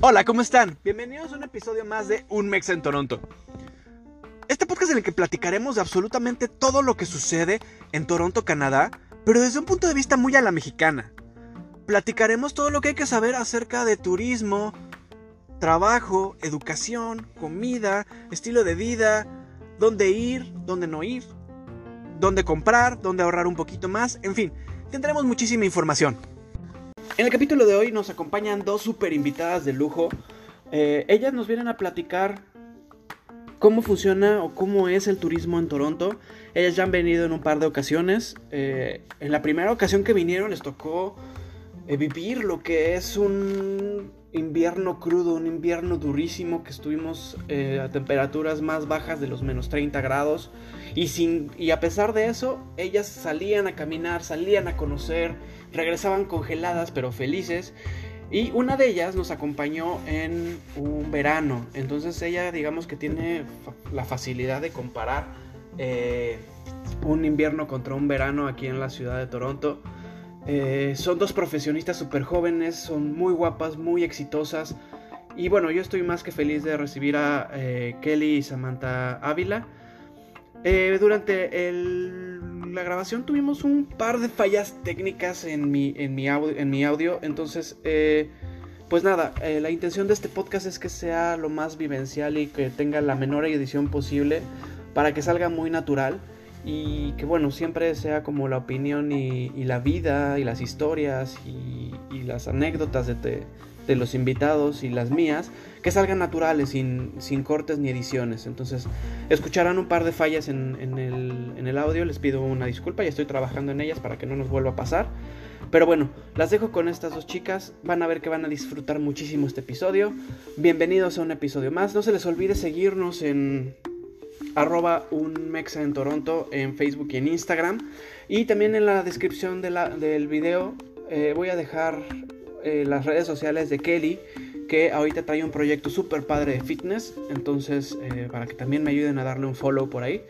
Hola, ¿cómo están? Bienvenidos a un episodio más de Un Mex en Toronto. Este podcast en el que platicaremos de absolutamente todo lo que sucede en Toronto, Canadá, pero desde un punto de vista muy a la mexicana. Platicaremos todo lo que hay que saber acerca de turismo, trabajo, educación, comida, estilo de vida, dónde ir, dónde no ir, dónde comprar, dónde ahorrar un poquito más, en fin, tendremos muchísima información. En el capítulo de hoy nos acompañan dos super invitadas de lujo. Eh, ellas nos vienen a platicar cómo funciona o cómo es el turismo en Toronto. Ellas ya han venido en un par de ocasiones. Eh, en la primera ocasión que vinieron les tocó eh, vivir lo que es un invierno crudo, un invierno durísimo que estuvimos a temperaturas más bajas de los menos 30 grados. Y, sin, y a pesar de eso, ellas salían a caminar, salían a conocer regresaban congeladas pero felices. Y una de ellas nos acompañó en un verano. Entonces ella digamos que tiene la facilidad de comparar eh, un invierno contra un verano aquí en la ciudad de Toronto. Eh, son dos profesionistas súper jóvenes, son muy guapas, muy exitosas. Y bueno, yo estoy más que feliz de recibir a eh, Kelly y Samantha Ávila. Durante el la grabación tuvimos un par de fallas técnicas en mi, en mi, audio, en mi audio. Entonces, eh, pues nada, eh, la intención de este podcast es que sea lo más vivencial y que tenga la menor edición posible para que salga muy natural y que bueno, siempre sea como la opinión y, la vida y las historias y, las anécdotas de, de los invitados y las mías que salgan naturales, sin, cortes ni ediciones. Entonces, escucharán un par de fallas en, el, audio, les pido una disculpa, ya estoy trabajando en ellas para que no nos vuelva a pasar. Pero bueno, las dejo con estas dos chicas, van a ver que van a disfrutar muchísimo este episodio. Bienvenidos a un episodio más, no se les olvide seguirnos en arroba un en Toronto en Facebook y en Instagram. Y también en la descripción del video eh, voy a dejar eh, las redes sociales de Kelly que ahorita trae un proyecto súper padre de fitness, entonces eh, para que también me ayuden a darle un follow por ahí.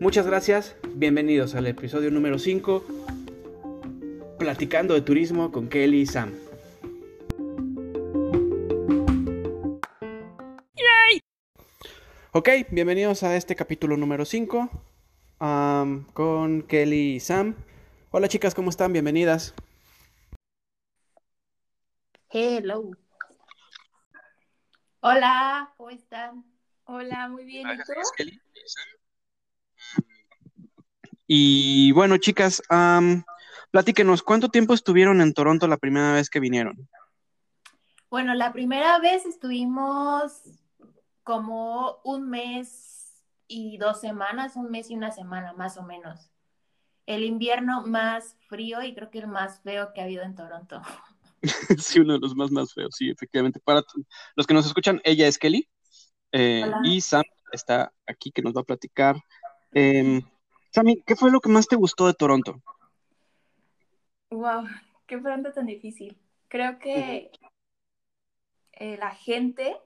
Muchas gracias, bienvenidos al episodio número 5, platicando de turismo con Kelly y Sam. Ok, bienvenidos a este capítulo número 5 con Kelly y Sam. Hola chicas, ¿cómo están? Bienvenidas. Hello. Hola, ¿cómo están? Hola, muy bien. ¿Y tú? Y bueno, chicas, platíquenos, ¿cuánto tiempo estuvieron en Toronto la primera vez que vinieron? Bueno, la primera vez estuvimos como un mes y dos semanas, un mes y una semana más o menos. El invierno más frío y creo que el más feo que ha habido en Toronto. sí, uno de los más, más feos, sí, efectivamente. Para los que nos escuchan, ella es Kelly eh, y Sam está aquí que nos va a platicar. Eh, Sammy, ¿qué fue lo que más te gustó de Toronto? Wow, qué pregunta tan difícil. Creo que eh, la gente,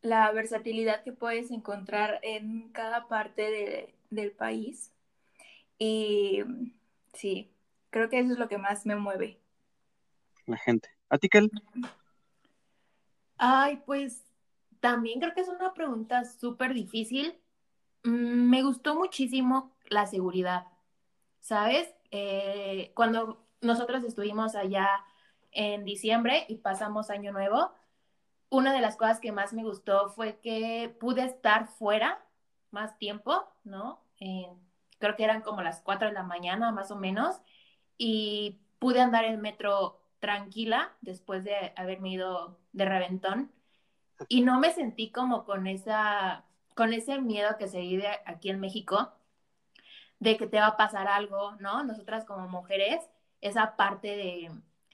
la versatilidad que puedes encontrar en cada parte del país. Y sí, creo que eso es lo que más me mueve la gente. ¿A ti, Kel? Ay, pues también creo que es una pregunta súper difícil. Mm, me gustó muchísimo la seguridad, ¿sabes? Eh, cuando nosotros estuvimos allá en diciembre y pasamos año nuevo, una de las cosas que más me gustó fue que pude estar fuera más tiempo, ¿no? creo que eran como las 4 de la mañana más o menos, y pude andar en metro tranquila después de haberme ido de reventón y no me sentí como con esa con ese miedo que se vive aquí en México de que te va a pasar algo, ¿no? Nosotras como mujeres, esa parte de,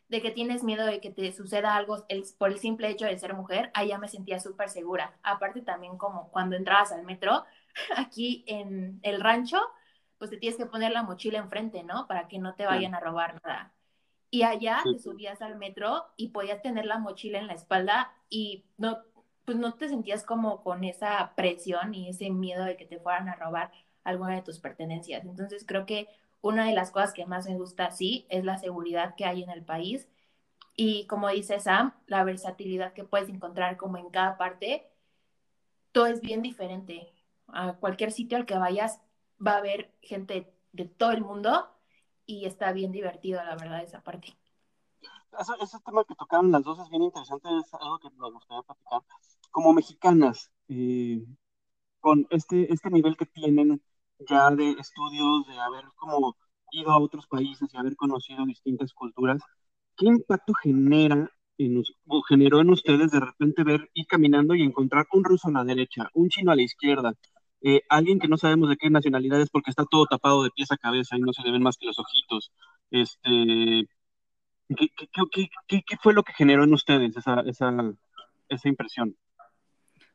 de que tienes miedo de que te suceda algo el, por el simple hecho de ser mujer, allá me sentía súper segura. Aparte también como cuando entrabas al metro, aquí en el rancho, pues te tienes que poner la mochila enfrente, ¿no? Para que no te vayan a robar nada. Y allá te subías al metro y podías tener la mochila en la espalda y no, pues no te sentías como con esa presión y ese miedo de que te fueran a robar alguna de tus pertenencias. Entonces creo que una de las cosas que más me gusta, sí, es la seguridad que hay en el país. Y como dice Sam, la versatilidad que puedes encontrar como en cada parte, todo es bien diferente. A cualquier sitio al que vayas va a haber gente de todo el mundo y está bien divertido, la verdad, esa parte. Ese, tema que tocaron las dos es bien interesante, es algo que me gustaría platicar. Como mexicanas, eh, con este, este nivel que tienen ya de estudios, de haber como ido a otros países y haber conocido distintas culturas, ¿qué impacto genera en, o generó en ustedes de repente ver ir caminando y encontrar un ruso a la derecha, un chino a la izquierda, eh, alguien que no sabemos de qué nacionalidad es porque está todo tapado de pies a cabeza y no se le ven más que los ojitos? Este, ¿qué, qué, qué fue lo que generó en ustedes esa, esa, esa impresión?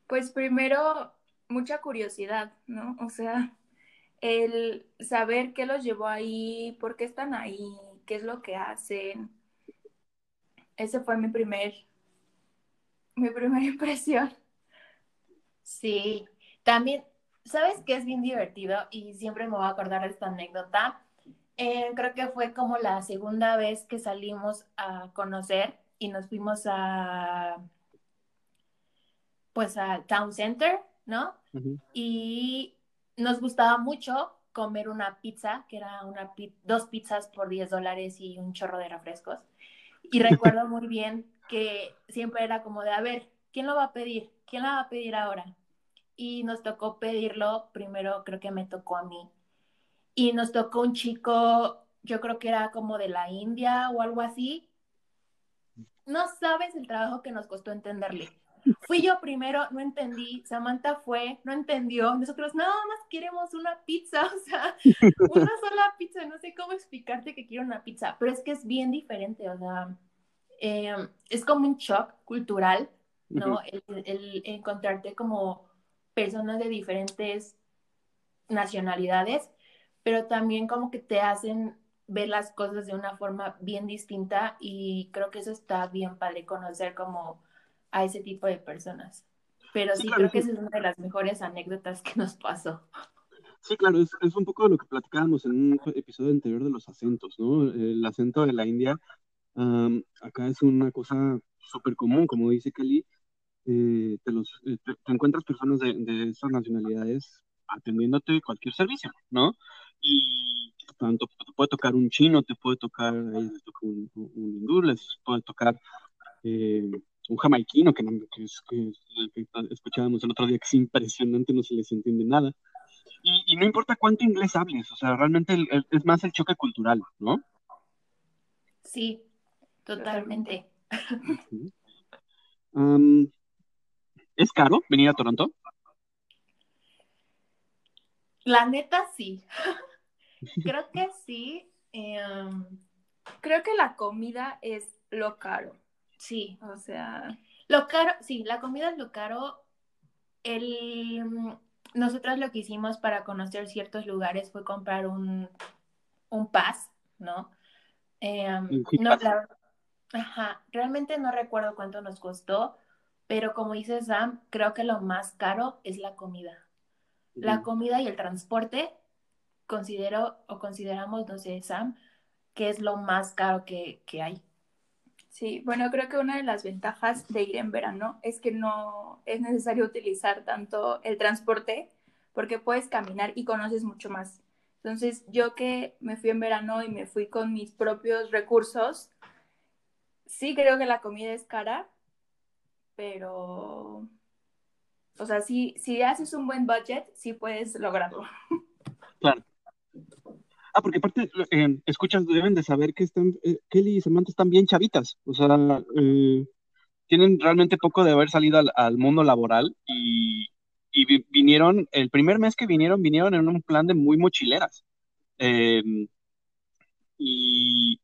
Pues primero, mucha curiosidad, ¿no? O sea, el saber qué los llevó ahí, por qué están ahí, qué es lo que hacen. Ese fue mi primer, mi primera impresión. Sí, también, ¿sabes qué es bien divertido? Y siempre me voy a acordar de esta anécdota. Eh, creo que fue como la segunda vez que salimos a conocer y nos fuimos a, pues, al Town Center, ¿no? Y nos gustaba mucho comer una pizza, que era una dos pizzas por 10 dólares y un chorro de refrescos. Y recuerdo muy bien que siempre era como de, a ver, ¿quién lo va a pedir? ¿Quién la va a pedir ahora? Y nos tocó pedirlo, primero creo que me tocó a mí. Y nos tocó un chico, yo creo que era como de la India o algo así. No sabes el trabajo que nos costó entenderle. Fui yo primero, no entendí. Samantha fue, no entendió. Nosotros nada más queremos una pizza, o sea, una sola pizza. No sé cómo explicarte que quiero una pizza, pero es que es bien diferente, o sea, em, es como un shock cultural, ¿no? el, encontrarte como personas de diferentes nacionalidades, pero también como que te hacen ver las cosas de una forma bien distinta y creo que eso está bien padre conocer como a ese tipo de personas. Pero sí, creo que esa es una de las mejores anécdotas que nos pasó. Sí, claro, es, es, un poco de lo que platicábamos en un episodio anterior de los acentos, ¿no? El acento de la India, acá es una cosa súper común, como dice Kelly, eh, te, los, eh, te, encuentras personas de, de esas nacionalidades atendiéndote cualquier servicio, ¿no? Y tanto te puede tocar un chino, te puede tocar, les toca un, un, hindú, les puede tocar eh, un jamaiquino que, que, escuchábamos el otro día, que es impresionante, no se les entiende nada. Y, no importa cuánto inglés hables, o sea, realmente es más el choque cultural, ¿no? Sí, totalmente. ¿Es caro venir a Toronto? La neta, sí. Creo que sí. Em, creo que la comida es lo caro. Sí. O sea. Lo caro, sí, la comida es lo caro. El, nosotros lo que hicimos para conocer ciertos lugares fue comprar un, un pass, ¿no? Em, no ajá, realmente no recuerdo cuánto nos costó, pero como dice Sam, creo que lo más caro es la comida. La comida y el transporte, considero o consideramos, no sé, Sam, que es lo más caro que, que hay. Sí, bueno, creo que una de las ventajas de ir en verano es que no es necesario utilizar tanto el transporte porque puedes caminar y conoces mucho más. Entonces, yo que me fui en verano y me fui con mis propios recursos, sí creo que la comida es cara, pero, o sea, si, si haces un buen budget, sí puedes lograrlo. Claro. Ah, porque aparte, eh, escuchas, deben de saber que están, eh, Kelly y Samantha están bien chavitas, o sea, eh, tienen realmente poco de haber salido al, mundo laboral y, vinieron, el primer mes que vinieron, vinieron en un plan de muy mochileras. Em, y,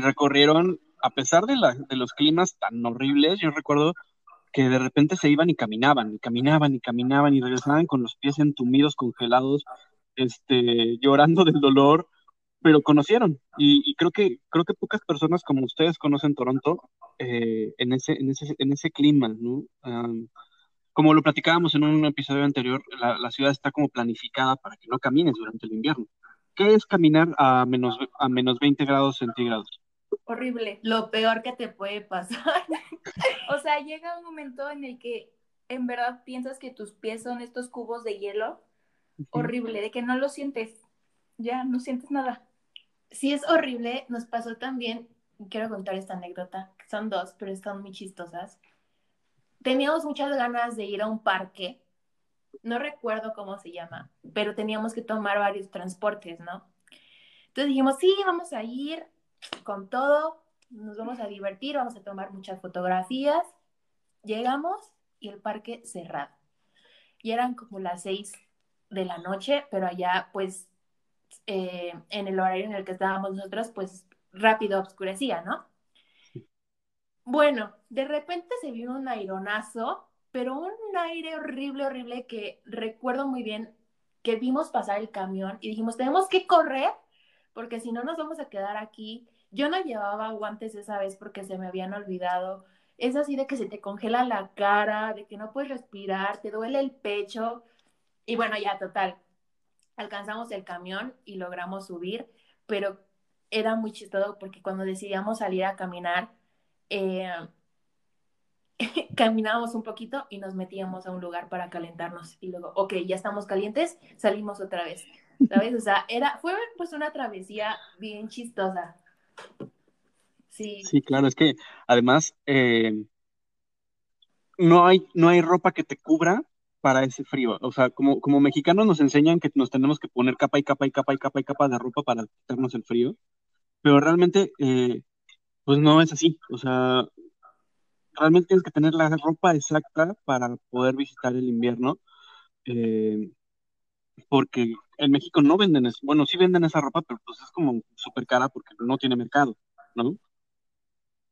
recorrieron, a pesar de, la, los climas tan horribles, yo recuerdo que de repente se iban y caminaban, y caminaban y caminaban y regresaban con los pies entumidos, congelados, este, llorando del dolor, pero conocieron. Y, creo que creo que pocas personas como ustedes conocen Toronto eh, en ese en ese en ese clima, ¿no? como lo platicábamos en un episodio anterior, la, ciudad está como planificada para que no camines durante el invierno. ¿qué es caminar a menos, a menos 20 grados centígrados? Horrible. Lo peor que te puede pasar. o sea, llega un momento en el que en verdad piensas que tus pies son estos cubos de hielo. Horrible, de que no lo sientes. Ya, no sientes nada. Sí, es horrible. Nos pasó también, quiero contar esta anécdota, son dos, pero están muy chistosas. Teníamos muchas ganas de ir a un parque no recuerdo cómo se llama, pero teníamos que tomar varios transportes, ¿no? Entonces dijimos, sí, vamos a ir con todo, nos vamos a divertir, vamos a tomar muchas fotografías. Llegamos y el parque cerrado. Y eran como las seis de la noche, pero allá, pues, eh, en el horario en el que estábamos nosotros, pues rápido oscurecía, ¿no? Bueno, de repente se vio un aironazo pero un aire horrible, horrible que recuerdo muy bien que vimos pasar el camión y dijimos, tenemos que correr porque si no nos vamos a quedar aquí. Yo no llevaba guantes esa vez porque se me habían olvidado. Es así de que se te congela la cara, de que no puedes respirar, te duele el pecho. Y bueno, ya total, alcanzamos el camión y logramos subir, pero era muy chistoso porque cuando decidíamos salir a caminar, eh, caminábamos un poquito y nos metíamos a un lugar para calentarnos y luego, ok, ya estamos calientes, salimos otra vez, ¿sabes? O sea, era, fue pues una travesía bien chistosa. Sí. Sí, claro, es que además eh, no, hay, no hay ropa que te cubra para ese frío. O sea, como, como mexicanos nos enseñan que nos tenemos que poner capa y capa y capa y capa y capa de ropa para quitarnos el frío, pero realmente, eh, pues no es así. O sea, realmente tienes que tener la ropa exacta para poder visitar el invierno. Eh, porque en México no venden eso. Bueno, sí venden esa ropa, pero pues es como súper cara porque no tiene mercado, ¿no?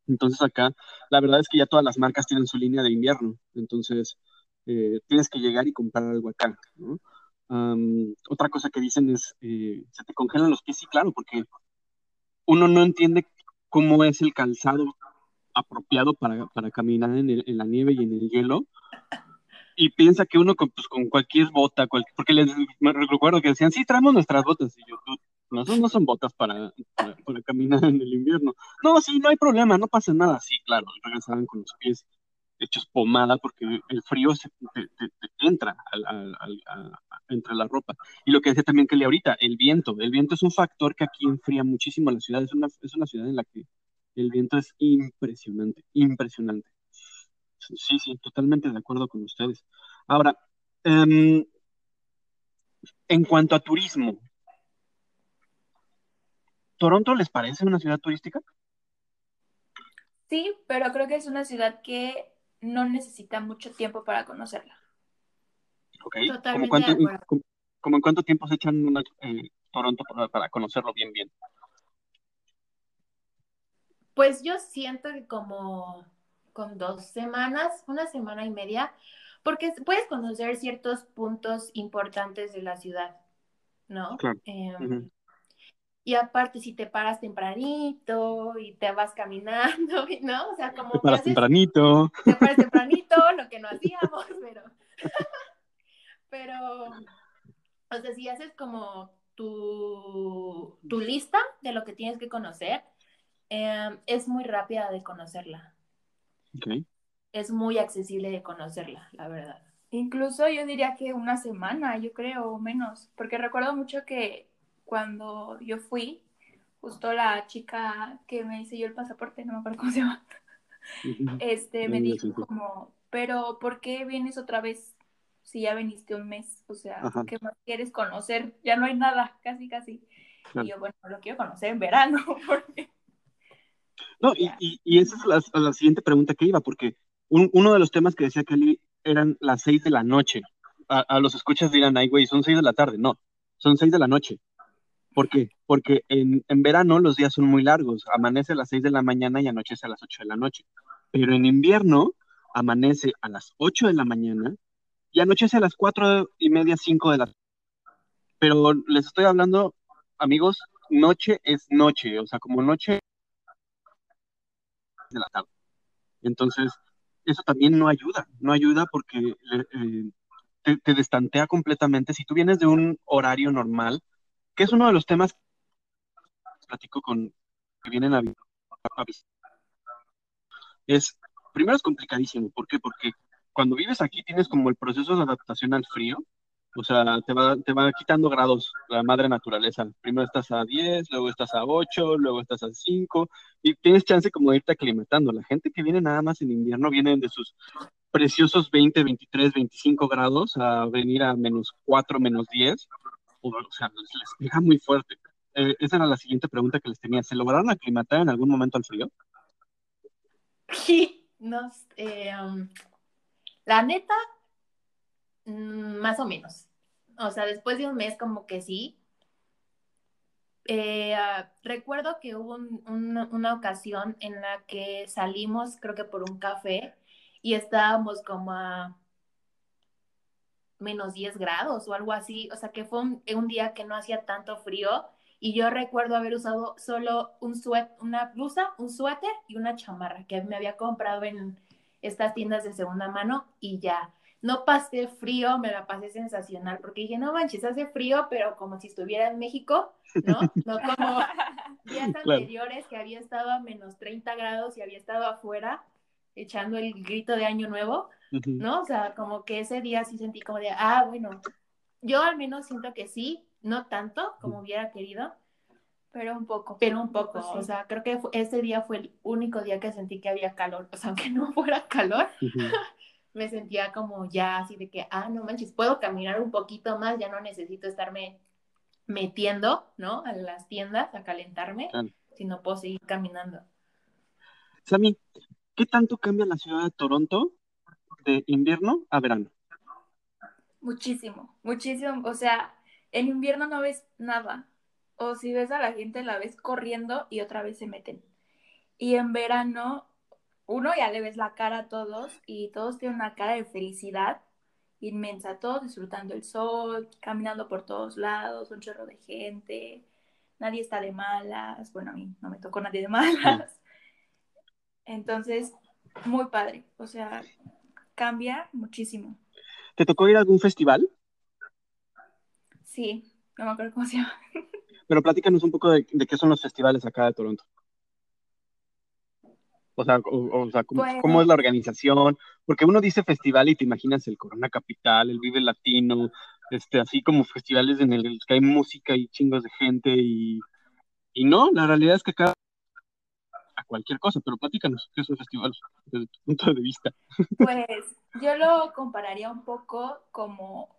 Entonces acá, la verdad es que ya todas las marcas tienen su línea de invierno. Entonces, eh, tienes que llegar y comprar algo acá, ¿no? otra cosa que dicen es, eh, se te congelan los pies, sí, claro, porque uno no entiende cómo es el calzado apropiado para, para caminar en, en, la nieve y en el hielo. Y piensa que uno con, pues, con cualquier bota, porque les recuerdo que decían, sí, traemos nuestras botas. Y yo, no, no son botas para, para, caminar en el invierno. No, sí, no hay problema, no pasa nada. Sí, claro, regresaban con los pies hechos pomada porque el frío se, te, entra al, al, entre la ropa. Y lo que decía también Kelly ahorita, el viento. El viento es un factor que aquí enfría muchísimo la ciudad. Es una, es una ciudad en la que el viento es impresionante, impresionante. Sí, sí, totalmente de acuerdo con ustedes. Ahora, em, en cuanto a turismo, ¿Toronto les parece una ciudad turística? Sí, pero creo que es una ciudad que no necesita mucho tiempo para conocerla. Ok, ¿Cómo, cuánto, en cuánto tiempo se echan una, eh, Toronto para, para conocerlo bien, bien? Pues yo siento que como con dos semanas, una semana y media, porque puedes conocer ciertos puntos importantes de la ciudad, ¿no? Claro. Em, y aparte, si te paras tempranito y te vas caminando, ¿no? O sea, como... Te paras tempranito. Te paras tempranito, lo que no hacíamos, pero... pero, o sea, si haces como tu, tu lista de lo que tienes que conocer, Em, es muy rápida de conocerla. Es muy accesible de conocerla, la verdad. Incluso yo diría que una semana, yo creo, o menos, porque recuerdo mucho que cuando yo fui, justo la chica que me yo el pasaporte, no me acuerdo cómo se llama, este, me dijo como, pero ¿por qué vienes otra vez si ya viniste un mes? O sea, ¿qué más quieres conocer? Ya no hay nada, casi, casi. Y yo, bueno, lo quiero conocer en verano, porque no, y, y, esa es la, siguiente pregunta que iba, porque uno de los temas que decía Kelly eran las seis de la noche. A, los escuchas dirán, ay, güey, son seis de la tarde. No, son seis de la noche. ¿Por qué? Porque en, en, verano los días son muy largos. Amanece a las seis de la mañana y anochece a las ocho de la noche. Pero en invierno amanece a las ocho de la mañana y anochece a las cuatro y media, cinco de la tarde. Pero les estoy hablando, amigos, noche es noche. O sea, como noche de la tarde. Entonces, eso también no ayuda, no ayuda porque eh, te, destantea completamente. Si tú vienes de un horario normal, que es uno de los temas que platico con que vienen a, a Es, primero es complicadísimo, ¿por qué? Porque cuando vives aquí tienes como el proceso de adaptación al frío, o sea, te va, te va quitando grados la madre naturaleza. Primero estás a 10, luego estás a 8, luego estás a 5, y tienes chance como de irte aclimatando. La gente que viene nada más en invierno viene de sus preciosos 20, 23, 25 grados a venir a menos 4, menos 10. O, sea, les pega muy fuerte. Eh, esa era la siguiente pregunta que les tenía. ¿Se lograron aclimatar en algún momento al frío? Sí, nos, eh, um, la neta, más o menos. O sea, después de un mes como que sí. Eh, ah, recuerdo que hubo una ocasión en la que salimos, creo que por un café, y estábamos como a menos 10 grados o algo así. O sea, que fue un, día que no hacía tanto frío. Y yo recuerdo haber usado solo un una blusa, un suéter y una chamarra que me había comprado en estas tiendas de segunda mano y ya. No pasé frío, me la pasé sensacional, porque dije, no manches, hace frío, pero como si estuviera en México, ¿no? No como días anteriores que había estado a menos 30 grados y había estado afuera echando el grito de año nuevo, ¿no? O sea, como que ese día sí sentí como de, ah, bueno, yo al menos siento que sí, no tanto como hubiera querido, pero un poco. Pero un poco, o sea, creo que ese día fue el único día que sentí que había calor, o sea, aunque no fuera calor, me sentía como ya así de que, ah, no manches, puedo caminar un poquito más, ya no necesito estarme metiendo, ¿no? A las tiendas a calentarme, sino puedo seguir caminando. Sammy, ¿qué tanto cambia la ciudad de Toronto de invierno a verano? Muchísimo, muchísimo. O sea, en invierno no ves nada o si ves a la gente la ves corriendo y otra vez se meten. Y en verano, uno ya le ves la cara a todos y todos tienen una cara de felicidad inmensa, todos disfrutando el sol, caminando por todos lados, un chorro de gente, nadie está de malas, bueno, a mí no me tocó nadie de malas. Entonces, muy padre, o sea, cambia muchísimo. ¿Te tocó ir a algún festival? Sí, no me acuerdo cómo se llama. Pero platícanos un poco de, qué son los festivales acá de Toronto. O sea, o, sea ¿cómo, pues ¿cómo, es la organización? Porque uno dice festival y te imaginas el Corona Capital, el Vive Latino, este, así como festivales en el que hay música y chingos de gente y, y no, la realidad es que acá a cualquier cosa, pero platícanos, ¿qué es un festival desde tu punto de vista? Pues yo lo compararía un poco como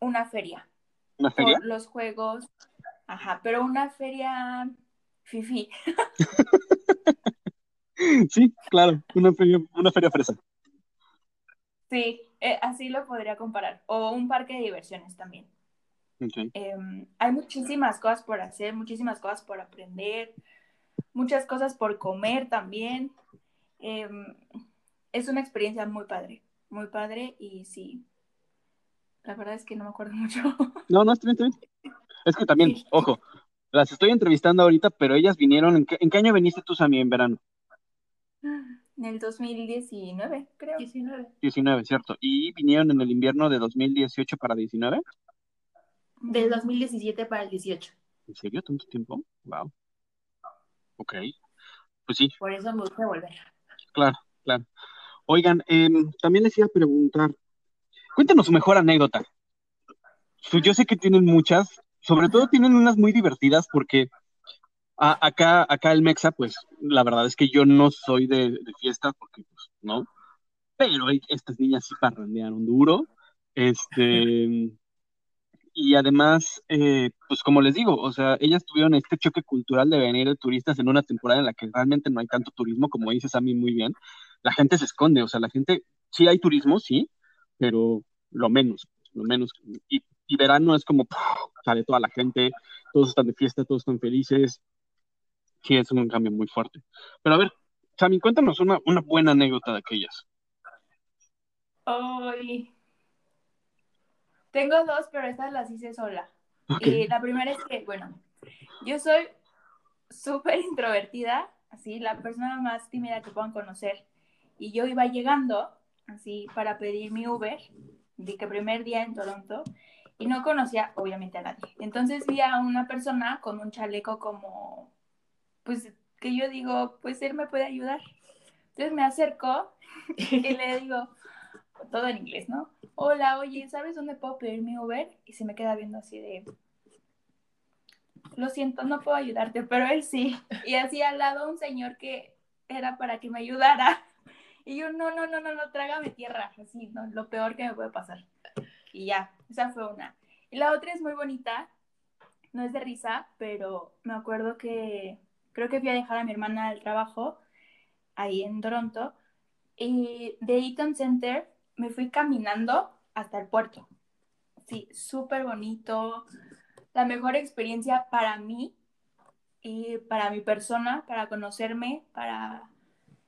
una feria. ¿Una feria? los juegos, Ajá, pero una feria fifi. sí, claro, una feria, una feria fresa. Sí, eh, así lo podría comparar. O un parque de diversiones también. Em, hay muchísimas cosas por hacer, muchísimas cosas por aprender, muchas cosas por comer también. Em, es una experiencia muy padre, muy padre y sí, la verdad es que no me acuerdo mucho. No, no, estoy bien, es que también, ojo, las estoy entrevistando ahorita, pero ellas vinieron, ¿en qué, ¿en qué año viniste tú, Sammy, en verano? En el 2019, creo. 19. 19, cierto. ¿Y vinieron en el invierno de 2018 para 19? Del 2017 para el 18. ¿En serio? ¿Tanto tiempo? Wow. Ok. Pues sí. Por eso me gusta volver. Claro, claro. Oigan, em, también les iba a preguntar, cuéntanos su mejor anécdota. Yo sé que tienen muchas, sobre todo tienen unas muy divertidas porque acá, acá el Mexa, pues la verdad es que yo no soy de, fiesta porque, pues, no. Pero estas niñas sí parrandearon duro. Este. Y además, eh, pues como les digo, o sea, ellas tuvieron este choque cultural de venir de turistas en una temporada en la que realmente no hay tanto turismo, como dices a mí muy bien. La gente se esconde, o sea, la gente, sí hay turismo, sí, pero lo menos, lo menos. Y y verano es como sale toda la gente, todos están de fiesta, todos están felices. Sí, es un cambio muy fuerte. Pero a ver, Sammy, cuéntanos una, una buena anécdota de aquellas. Ay. Tengo dos, pero estas las hice sola. Y la primera es que, bueno, yo soy súper introvertida, así, la persona más tímida que puedan conocer. Y yo iba llegando, así, para pedir mi Uber, de que primer día en Toronto, y no conocía obviamente a nadie. Entonces vi a una persona con un chaleco como, pues que yo digo, pues él me puede ayudar. Entonces me acerco y le digo, todo en inglés, ¿no? Hola, oye, ¿sabes dónde puedo pedir mi Uber? Y se me queda viendo así de, lo siento, no puedo ayudarte, pero él sí. Y así al lado un señor que era para que me ayudara. Y yo, no, no, no, no, no, trágame tierra, así, ¿no? Lo peor que me puede pasar. Y ya, esa fue una. Y la otra es muy bonita, no es de risa, pero me acuerdo que creo que fui a dejar a mi hermana al trabajo ahí en Toronto. Y de Eaton Center me fui caminando hasta el puerto. Sí, súper bonito. La mejor experiencia para mí y para mi persona, para conocerme, para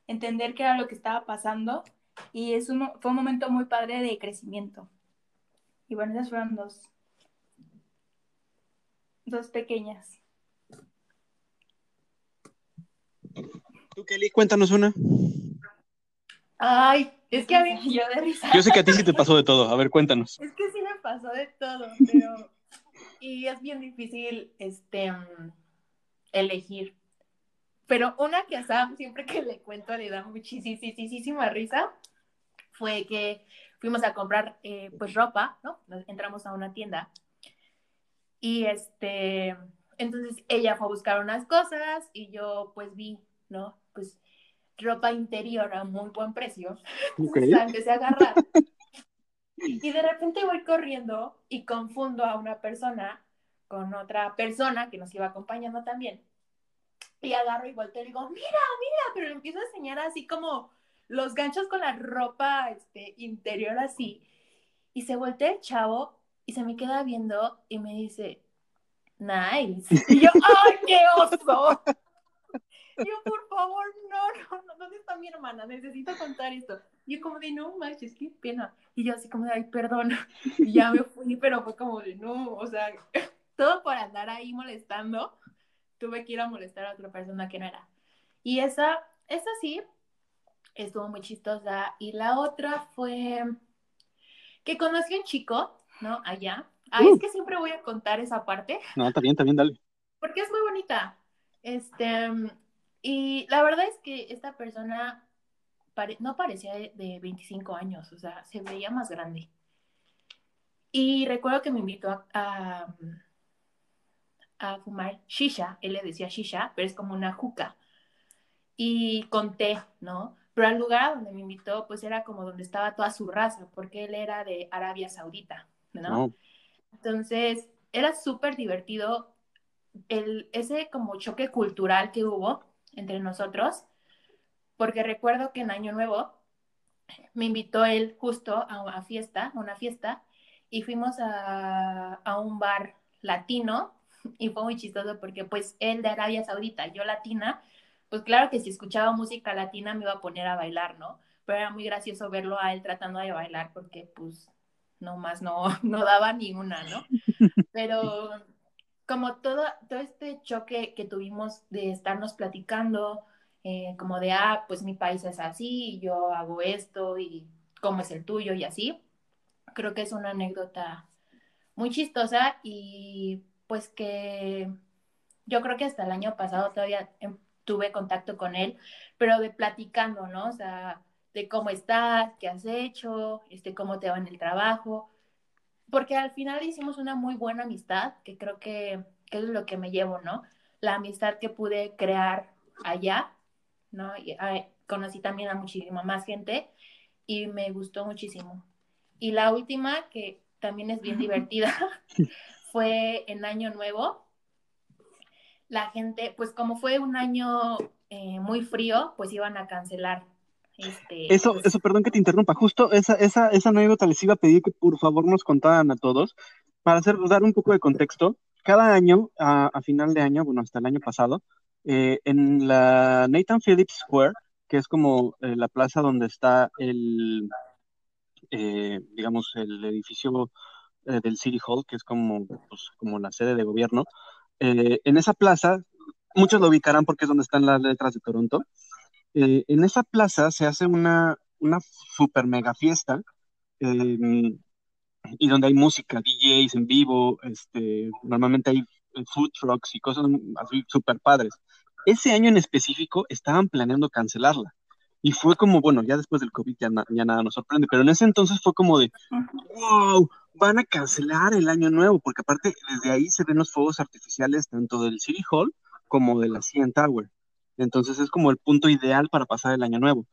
entender qué era lo que estaba pasando. Y es un, fue un momento muy padre de crecimiento. Y bueno, esas fueron dos. Dos pequeñas. Tú, Kelly, cuéntanos una. Ay, es que a mí, yo de risa. Yo sé que a ti sí te pasó de todo. A ver, cuéntanos. Es que sí me pasó de todo, pero... y es bien difícil, este, mm, elegir. Pero una que a Sam, siempre que le cuento, le da muchísima risa, fue que fuimos a comprar, eh, pues, ropa, ¿no? Nos entramos a una tienda. Y, este, entonces ella fue a buscar unas cosas y yo, pues, vi, ¿no? Pues, ropa interior a muy buen precio. Ok. Entonces, la empecé a agarrar. Y de repente voy corriendo y confundo a una persona con otra persona que nos iba acompañando también. Y agarro y volteo y digo, mira, mira, pero le empiezo a enseñar así como los ganchos con la ropa este, interior así. Y se voltea el chavo y se me queda viendo y me dice, nice. Y yo, ¡ay, qué oso! Yo, por favor, no, no, no, ¿dónde está mi hermana? Necesito contar esto. Y yo como de, no manches, qué pena. Y yo así como de, ay, perdón. Y ya me fui, pero fue como de, no, o sea, todo por andar ahí molestando. Tuve que ir a molestar a otra persona que no era. Y esa, esa sí, estuvo muy chistosa. Y la otra fue que conocí a un chico, ¿no? Allá. Ay, Uh. es que siempre voy a contar esa parte No, está bien, dale. porque es muy bonita. Este, y la verdad es que esta persona pare- no parecía de, de 25 años, o sea, se veía más grande. Y recuerdo que me invitó a, a, a fumar shisha, él le decía shisha, pero es como una juca, y con té, ¿no? Pero al lugar a donde me invitó, pues era como donde estaba toda su raza, porque él era de Arabia Saudita, ¿no? No. Entonces, era súper divertido el, ese como choque cultural que hubo entre nosotros, porque recuerdo que en Año Nuevo me invitó él justo a una fiesta, una fiesta, y fuimos a, a un bar latino, y fue muy chistoso porque pues él de Arabia Saudita, yo latina, pues claro que si escuchaba música latina me iba a poner a bailar, ¿no? Pero era muy gracioso verlo a él tratando de bailar porque pues no más no, no daba ni una, ¿no? Pero como todo, todo este choque que tuvimos de estarnos platicando, eh, como de, ah, pues mi país es así, yo hago esto, y cómo es el tuyo, y así, creo que es una anécdota muy chistosa y pues que yo creo que hasta el año pasado todavía em, tuve contacto con él, pero de platicando, ¿no? O sea, de cómo estás, qué has hecho, este, cómo te va en el trabajo, porque al final hicimos una muy buena amistad, que creo que, que es lo que me llevo, ¿no? La amistad que pude crear allá, ¿no? Y, conocí también a muchísima más gente y me gustó muchísimo. Y la última, que también es bien divertida, fue en Año Nuevo. La gente, pues como fue un año eh, muy frío, pues iban a cancelar. Este, Eso, pues, eso, perdón que te interrumpa. Justo esa, esa, esa anécdota les iba a pedir que por favor nos contaran a todos para hacer, dar un poco de contexto. Cada año, a, a final de año, bueno, hasta el año pasado, eh, en la Nathan Phillips Square, que es como eh, la plaza donde está el, eh, digamos, el edificio eh, del City Hall, que es como, pues, como la sede de gobierno. Eh, en esa plaza, muchos lo ubicarán porque es donde están las letras de Toronto. Eh, en esa plaza se hace una, una super mega fiesta. eh, y donde hay música, DJs en vivo, este, normalmente hay food trucks y cosas así súper padres. Ese año en específico estaban planeando cancelarla. Y fue como, bueno, ya después del COVID ya, ya nada nos sorprende, pero en ese entonces fue como de, wow, van a cancelar el año nuevo, porque aparte desde ahí se ven los fuegos artificiales tanto del City Hall como de la CN Tower. Entonces es como el punto ideal para pasar el año nuevo.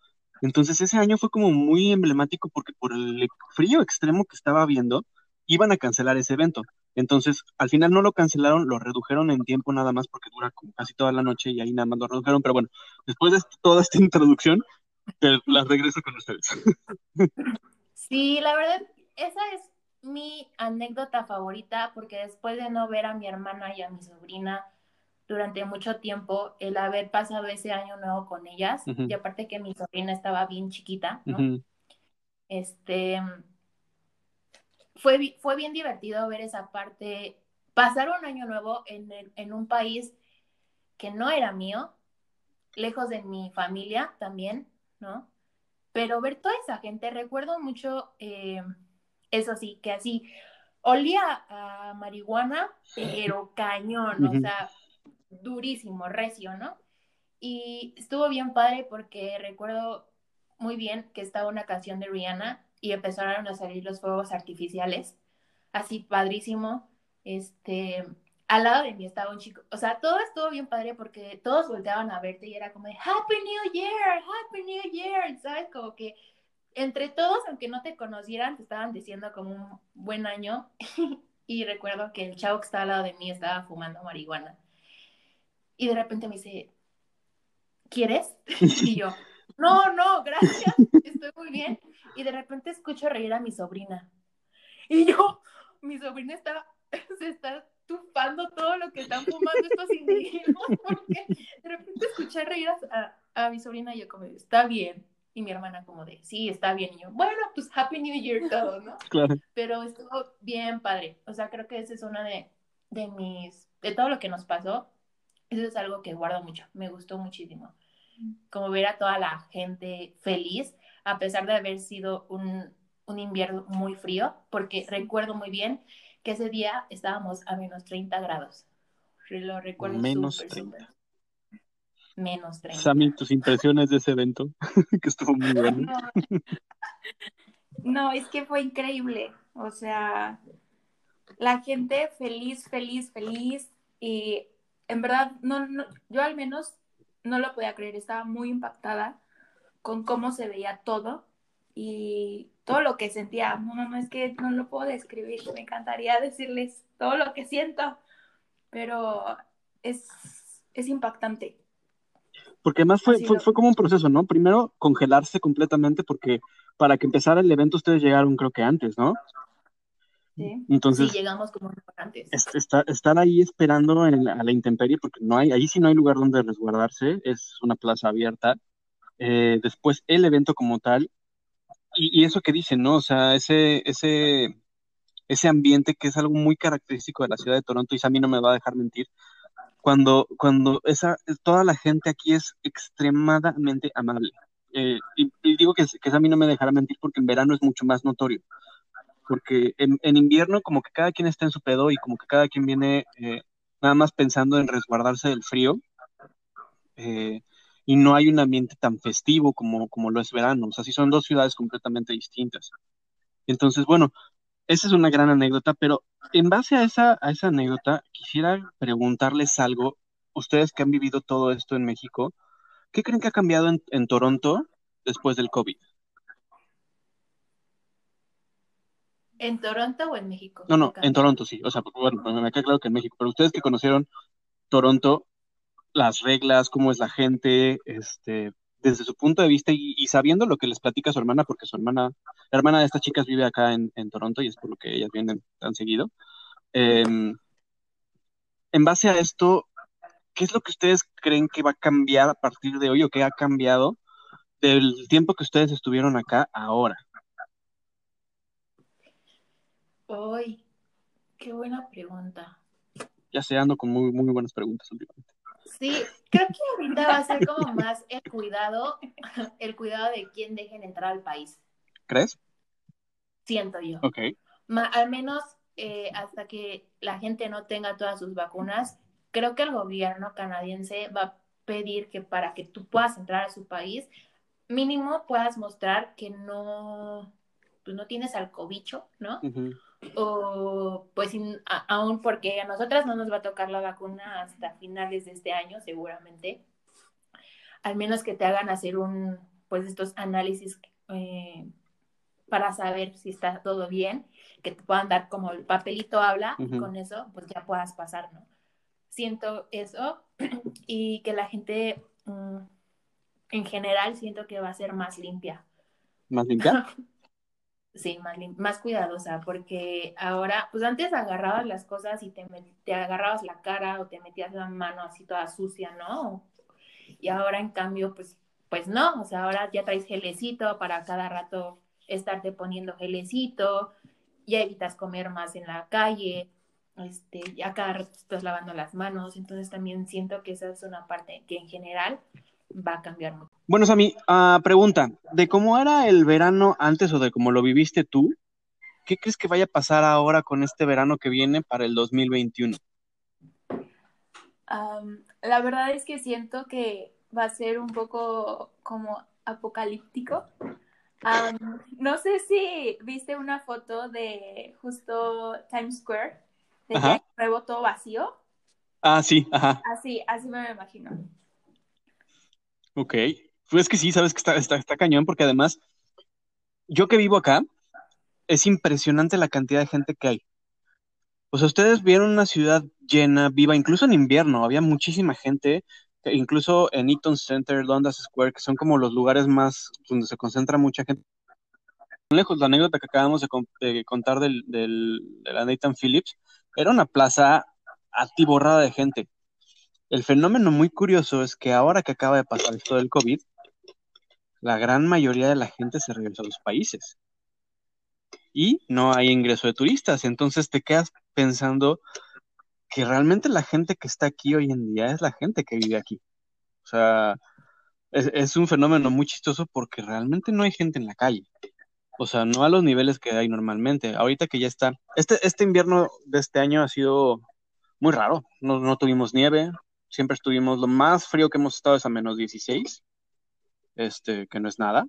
Entonces ese año fue como muy emblemático porque por el frío extremo que estaba habiendo, iban a cancelar ese evento. Entonces, al final no lo cancelaron, lo redujeron en tiempo nada más porque dura como casi toda la noche y ahí nada más lo redujeron. Pero bueno, después de toda esta introducción, te las regreso con ustedes. Sí, la verdad, esa es mi anécdota favorita porque después de no ver a mi hermana y a mi sobrina durante mucho tiempo, el haber pasado ese año nuevo con ellas, y aparte que mi sobrina estaba bien chiquita, ¿no? Este, fue, fue bien divertido ver esa parte, pasar un año nuevo en, en un país que no era mío, lejos de mi familia también, ¿no? Pero ver toda esa gente, recuerdo mucho, eh, eso sí, que así, olía a marihuana, pero cañón, o sea, durísimo, recio, ¿no? Y estuvo bien padre porque recuerdo muy bien que estaba una canción de Rihanna y empezaron a salir los fuegos artificiales, así padrísimo, este, al lado de mí estaba un chico, o sea, todo estuvo bien padre porque todos volteaban a verte y era como de Happy New Year, Happy New Year, ¿sabes? Como que entre todos, aunque no te conocieran, te estaban diciendo como un buen año. y recuerdo que el chavo que estaba al lado de mí estaba fumando marihuana. Y de repente me dice, ¿quieres? y yo, no, no, gracias, estoy muy bien. Y de repente escucho reír a mi sobrina. Y yo, mi sobrina está, se está tufando todo lo que están fumando estos indígenas, porque de repente escuché reír a, a, mi sobrina y yo como, está bien, y mi hermana como de, sí, está bien, y yo, bueno, pues Happy New Year todo, ¿no? Claro. Pero estuvo bien padre, o sea, creo que esa es una de, de mis, de todo lo que nos pasó, eso es algo que guardo mucho, me gustó muchísimo, como ver a toda la gente feliz, a pesar de haber sido un, un invierno muy frío, porque recuerdo muy bien que ese día estábamos a menos 30 grados. Lo recuerdo menos 30. Menos 30. Sammy, tus impresiones de ese evento, que estuvo muy bueno. No, es que fue increíble. O sea, la gente feliz, feliz, feliz. Y en verdad, no, no, yo al menos no lo podía creer. Estaba muy impactada con cómo se veía todo. Y todo lo que sentía. No, no, es que no lo puedo describir. Me encantaría decirles todo lo que siento, pero es, es impactante. Porque además fue, fue, fue, como un proceso, ¿no? Primero congelarse completamente porque para que empezara el evento ustedes llegaron creo que antes, ¿no? Sí, Entonces, sí llegamos como antes. Estar, estar ahí esperando en a la intemperie, porque no hay, ahí sí no hay lugar donde resguardarse, es una plaza abierta. Eh, después el evento como tal, y, eso que dicen, ¿no? O sea, ese, ese, ese ambiente que es algo muy característico de la ciudad de Toronto, y Sammy no me va a dejar mentir, cuando, cuando esa, toda la gente aquí es extremadamente amable. Eh, y, digo que, que Sammy no me dejará mentir porque en verano es mucho más notorio. Porque en, en invierno como que cada quien está en su pedo y como que cada quien viene eh, nada más pensando en resguardarse del frío. Eh, y no hay un ambiente tan festivo como, como lo es verano. O sea, sí son dos ciudades completamente distintas. Entonces, bueno, esa es una gran anécdota, pero en base a esa, a esa anécdota, quisiera preguntarles algo, ustedes que han vivido todo esto en México, ¿qué creen que ha cambiado en, en Toronto después del COVID? ¿En Toronto o en México? No, no, en Toronto sí. O sea, bueno, me queda claro que en México, pero ustedes que conocieron Toronto, las reglas, cómo es la gente, este, desde su punto de vista y, sabiendo lo que les platica su hermana, porque su hermana, la hermana de estas chicas vive acá en, Toronto y es por lo que ellas vienen tan seguido. Em, en base a esto, ¿qué es lo que ustedes creen que va a cambiar a partir de hoy o qué ha cambiado del tiempo que ustedes estuvieron acá ahora? Hoy, qué buena pregunta. Ya sé, ando con muy, muy buenas preguntas últimamente. Sí, creo que ahorita va a ser como más el cuidado, el cuidado de quién dejen entrar al país. ¿Crees? Siento yo. Ok. al menos eh, hasta que la gente no tenga todas sus vacunas, creo que el gobierno canadiense va a pedir que para que tú puedas entrar a su país, mínimo puedas mostrar que no, pues no tienes alcobicho, ¿no? O pues aún porque a nosotras no nos va a tocar la vacuna hasta finales de este año, seguramente. Al menos que te hagan hacer un, pues estos análisis eh, para saber si está todo bien, que te puedan dar como el papelito habla y con eso pues ya puedas pasar, ¿no? Siento eso y que la gente mm, en general siento que va a ser más limpia. ¿Más limpia? sí, más, más cuidadosa, porque ahora, pues antes agarrabas las cosas y te, te agarrabas la cara o te metías la mano así toda sucia, ¿no? Y ahora en cambio, pues, pues no, o sea, ahora ya traes gelecito para cada rato estarte poniendo gelecito, ya evitas comer más en la calle, este, ya cada rato estás lavando las manos, entonces también siento que esa es una parte que en general va a cambiar mucho. Bueno, Sami, uh, pregunta, de cómo era el verano antes o de cómo lo viviste tú, ¿qué crees que vaya a pasar ahora con este verano que viene para el 2021? la verdad es que siento que va a ser un poco como apocalíptico. no sé si viste una foto de justo Times Square, de nuevo todo vacío. Ah, sí, ajá. Así, así me lo imagino. Ok. Pues es que sí, sabes que está, cañón, porque además, yo que vivo acá, es impresionante la cantidad de gente que hay. O sea, ustedes vieron una ciudad llena, viva, incluso en invierno, había muchísima gente, incluso en Eaton Center, Dundas Square, que son como los lugares más donde se concentra mucha gente. Lejos, la anécdota que acabamos de, contar del, de la Nathan Phillips, era una plaza atiborrada de gente. El fenómeno muy curioso es que ahora que acaba de pasar esto del COVID, la gran mayoría de la gente se regresó a los países y no hay ingreso de turistas. Entonces te quedas pensando que realmente la gente que está aquí hoy en día es la gente que vive aquí. O sea, es, un fenómeno muy chistoso porque realmente no hay gente en la calle. O sea, no a los niveles que hay normalmente. Ahorita que ya está. Este, este invierno de este año ha sido muy raro. No tuvimos nieve, siempre estuvimos, lo más frío que hemos estado es a menos 16, este, que no es nada.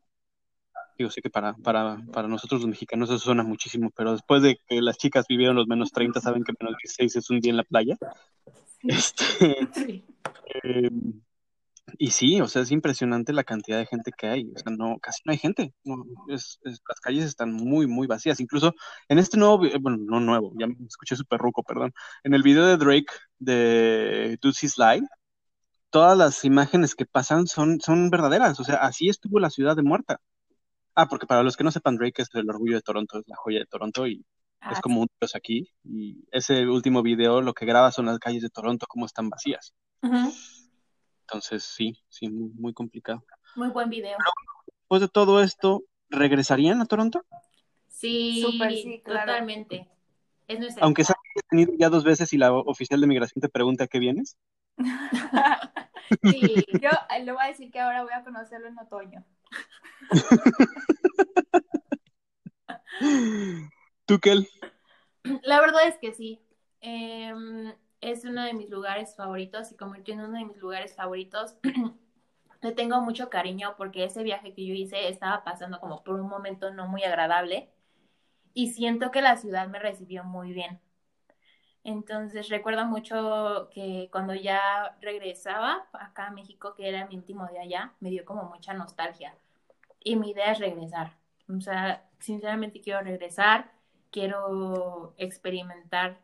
Digo, sé que para, para, para nosotros los mexicanos eso suena muchísimo, pero después de que las chicas vivieron los menos 30, saben que menos 16 es un día en la playa. Este, em, y sí, o sea, es impresionante la cantidad de gente que hay. O sea, no, casi no hay gente. es, las calles están muy, muy vacías. Incluso en este nuevo, bueno, no nuevo, ya me escuché súper ruco, perdón. En el video de Drake de Doozy Slide, todas las imágenes que pasan son, son verdaderas. O sea, así estuvo la ciudad de muerta. Ah, porque para los que no sepan, Drake es el orgullo de Toronto, es la joya de Toronto y es ah, como un dios aquí. Y ese último video lo que graba son las calles de Toronto, como están vacías. Entonces, sí, sí, muy, complicado. Muy buen video. después de todo esto, ¿regresarían a Toronto? Sí, totalmente. Aunque se ha tenido ya dos veces y la oficial de migración te pregunta qué vienes. sí, yo le voy a decir que ahora voy a conocerlo en otoño. ¿Tú, Kel? La verdad es que sí. Eh, es uno de mis lugares favoritos y convirtió en uno de mis lugares favoritos. Le tengo mucho cariño porque ese viaje que yo hice estaba pasando como por un momento no muy agradable y siento que la ciudad me recibió muy bien. Entonces recuerdo mucho que cuando ya regresaba acá a México, que era mi íntimo de allá, me dio como mucha nostalgia. Y mi idea es regresar. O sea, sinceramente quiero regresar, quiero experimentar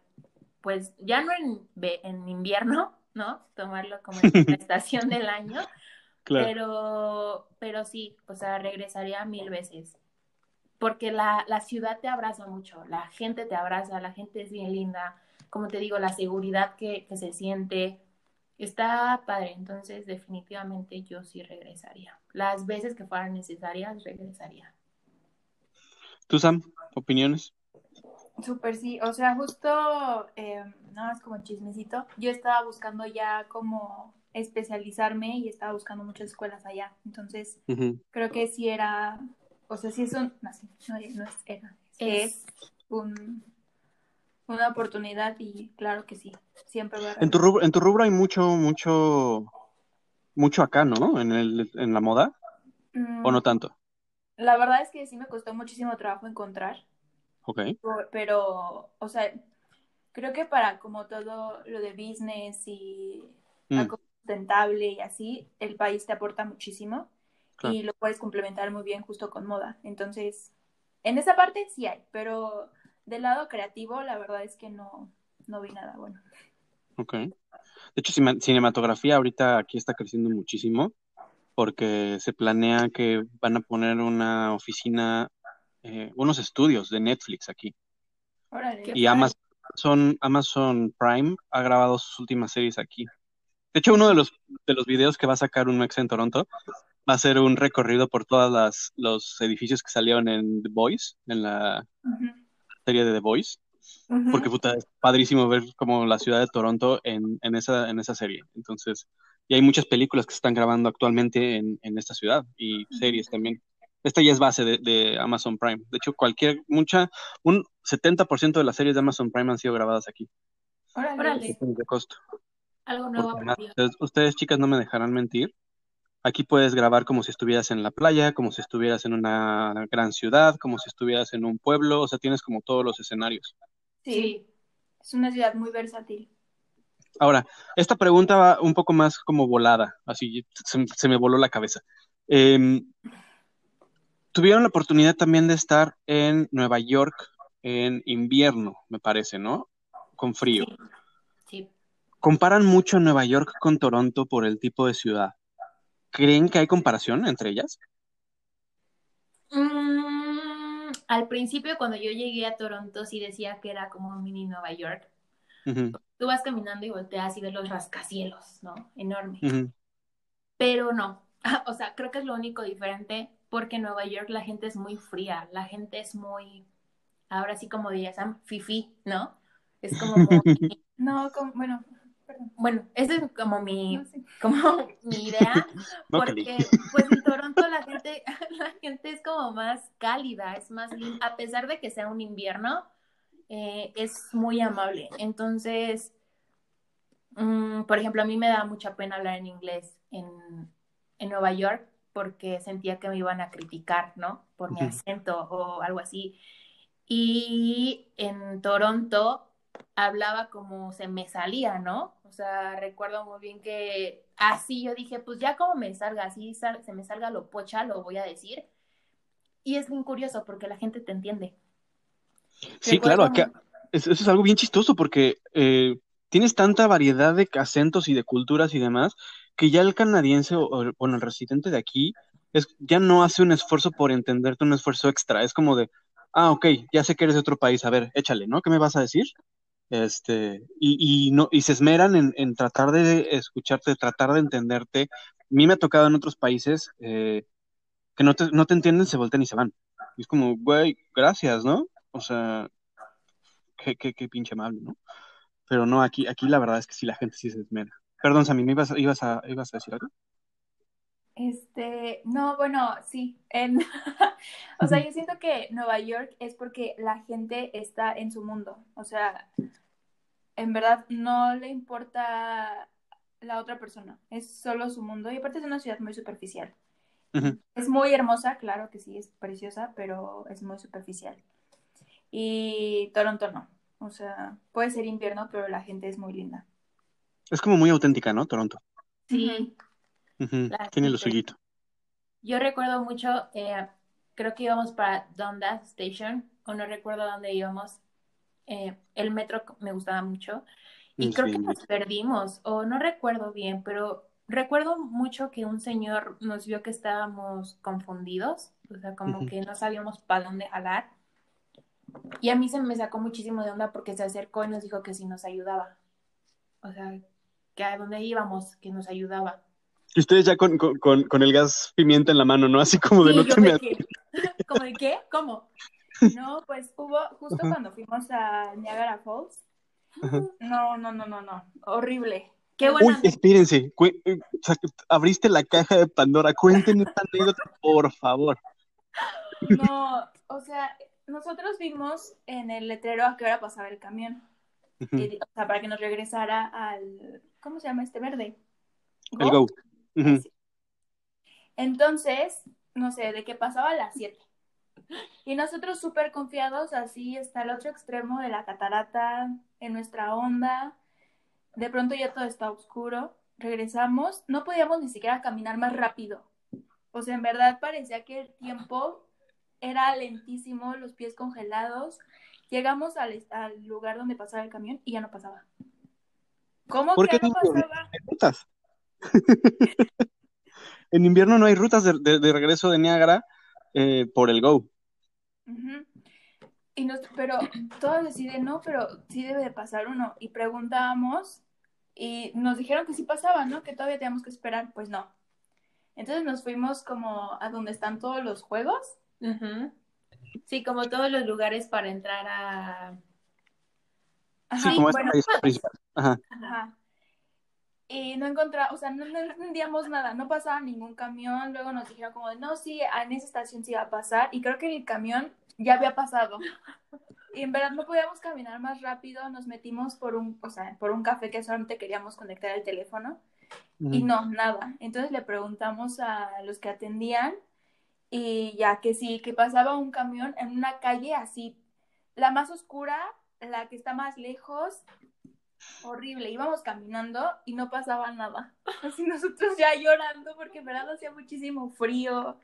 pues ya no en, en invierno, ¿no? Tomarlo como en la estación del año, pero, pero sí, o sea, regresaría mil veces. Porque la, la ciudad te abraza mucho, la gente te abraza, la gente es bien linda, como te digo, la seguridad que, que se siente, está padre, entonces definitivamente yo sí regresaría. Las veces que fueran necesarias, regresaría. ¿Tú, Sam, opiniones? Súper sí, o sea, justo, eh, nada más como chismecito, yo estaba buscando ya como especializarme y estaba buscando muchas escuelas allá, entonces creo que sí era, o sea, sí es un, no, no, es, era, es, un, una oportunidad y claro que sí, siempre voy a En tu rubro, en tu rubro hay mucho, mucho, mucho acá, ¿no? En, el, en la moda, ¿o no Mm, tanto? La verdad es que sí me costó muchísimo trabajo encontrar, Ok. pero, o sea, creo que para como todo lo de business y Mm, algo sustentable y así, el país te aporta muchísimo claro. y lo puedes complementar muy bien justo con moda. Entonces, en esa parte sí hay, pero del lado creativo, la verdad es que no, no vi nada bueno. Ok. De hecho, cinematografía ahorita aquí está creciendo muchísimo porque se planea que van a poner una oficina, eh, unos estudios de Netflix aquí. Órale. Y. Amazon, Amazon Prime ha grabado sus últimas series aquí. De hecho, uno de los, de los videos que va a sacar un Mex en Toronto va a ser un recorrido por todos los edificios que salieron en The Boys, en la serie de The Boys. ujú. porque puta, es padrísimo ver como la ciudad de Toronto en, en esa, en esa serie. Entonces, y hay muchas películas que se están grabando actualmente en, en esta ciudad y series también. Esta ya es base de, de Amazon Prime. De hecho, cualquier, mucha, un 70% de las series de Amazon Prime han sido grabadas aquí, Órale. De costo. Algo nuevo ustedes, ustedes, chicas, no me dejarán mentir. Aquí puedes grabar como si estuvieras en la playa, como si estuvieras en una gran ciudad, como si estuvieras en un pueblo, o sea, tienes como todos los escenarios. Sí, Sí. es una ciudad muy versátil. Ahora, esta pregunta va un poco más como volada, así se, se me voló la cabeza. Eh, tuvieron la oportunidad también de estar en Nueva York en invierno, me parece, ¿no? Con frío. Sí. Sí. Comparan mucho Nueva York con Toronto por el tipo de ciudad. ¿Creen que hay comparación entre ellas? Mm, al principio, cuando yo llegué a Toronto, sí decía que era como un mini Nueva York. Tú vas caminando y volteas y ves los rascacielos, ¿no? Enorme. Pero no. O sea, creo que es lo único diferente porque en Nueva York la gente es muy fría, la gente es muy, ahora sí como diría Sam, fifi, ¿no? Es como muy, No, con- bueno, perdón. bueno, esa es como mi, No sé. como mi idea, porque pues en Toronto la gente, la gente es como más cálida, es más linda, a pesar de que sea un invierno, eh, es muy amable. Entonces, mm, por ejemplo, a mí me da mucha pena hablar en inglés en, en Nueva York porque sentía que me iban a criticar, ¿no? Por mi Ujú. acento o algo así. Y en Toronto hablaba como se me salía, ¿no? O sea, recuerdo muy bien que así yo dije, pues ya como me salga, así sal- se me salga lo pocha, lo voy a decir. Y es bien curioso porque la gente te entiende. Sí, claro, acá es- eso es algo bien chistoso porque eh, tienes tanta variedad de acentos y de culturas y demás que ya el canadiense o, bueno, el residente de aquí es, ya no hace un esfuerzo por entenderte, un esfuerzo extra. Es como de, ah, ok, ya sé que eres de otro país, a ver, échale, ¿no? ¿Qué me vas a decir? Este, y, y no, y se esmeran en, en tratar de escucharte, tratar de entenderte. A mí me ha tocado en otros países eh, que no te, no te entienden, se voltean y se van. Y es como, güey, gracias, ¿no? O sea, qué, qué, qué pinche amable, ¿no? Pero no, aquí, aquí la verdad es que sí, la gente sí se esmera. Perdón, Sammy, ¿me ibas, a- ibas, a, ibas a decir algo? Este, no, bueno, sí. En, o sea, yo siento que Nueva York es porque la gente está en su mundo. O sea, en verdad no le importa la otra persona, es solo su mundo. Y aparte es una ciudad muy superficial. Es muy hermosa, claro que sí, es preciosa, pero es muy superficial. Y Toronto no. O sea, puede ser invierno, pero la gente es muy linda. Es como muy auténtica, ¿no? Toronto. Sí, Tiene lo suyito. yo recuerdo mucho, eh, creo que íbamos para Dundas Station, o no recuerdo dónde íbamos. Eh, el metro me gustaba mucho. Y Es creo que nos perdimos, o no recuerdo bien, pero recuerdo mucho que un señor nos vio que estábamos confundidos, o sea, como que no sabíamos para dónde jalar. Y a mí se me sacó muchísimo de onda porque se acercó y nos dijo que sí nos ayudaba. O sea, que a dónde íbamos, que nos ayudaba. Y ustedes ya con, con, con, con el gas pimienta en la mano, ¿no? Así como de Sí, no te me... que, ¿Cómo de qué? ¿Cómo? No, pues hubo, justo Ajá. cuando fuimos a Niagara Falls. Ajá. No, no, no, no, no. Horrible. Qué Uy, buena. espérense. eh, o sea, que abriste la caja de Pandora. Cuenten esta anécdota, por favor. No, o sea, nosotros vimos en el letrero a qué hora pasaba el camión. O sea, para que nos regresara al, ¿cómo se llama este verde? El Go. Entonces, no sé, de que pasaba a las 7. Y nosotros súper confiados, así hasta el otro extremo de la catarata, en nuestra onda. De pronto ya todo está oscuro. Regresamos, no podíamos ni siquiera caminar más rápido. O sea, en verdad parecía que el tiempo era lentísimo, los pies congelados. Llegamos al, al lugar donde pasaba el camión y ya no pasaba. ¿Cómo ¿Por que qué no no? pasaba? Hay rutas. en invierno no hay rutas de, de- de regreso de Niágara eh, por el Go. Y nos, pero todos deciden, no, pero sí debe de pasar uno. Y preguntábamos y nos dijeron que sí pasaba, ¿no? Que todavía teníamos que esperar. Pues no. Entonces nos fuimos como a donde están todos los juegos. Ujú. Sí, como todos los lugares para entrar a... Ajá, Sí, como esta bueno, calle principal. Ajá. ajá. Y no encontramos, o sea, no, no entendíamos nada, no pasaba ningún camión. Luego nos dijeron como, de, no, sí, en esa estación sí va a pasar. Y creo que el camión ya había pasado. Y en verdad no podíamos caminar más rápido. Nos metimos por un, o sea, por un café que solamente queríamos conectar el teléfono. Y no, nada. Entonces le preguntamos a los que atendían y ya que sí, que pasaba un camión en una calle así, la más oscura, la que está más lejos, horrible. Íbamos caminando y no pasaba nada. Así nosotros ya llorando porque en verdad hacía muchísimo frío,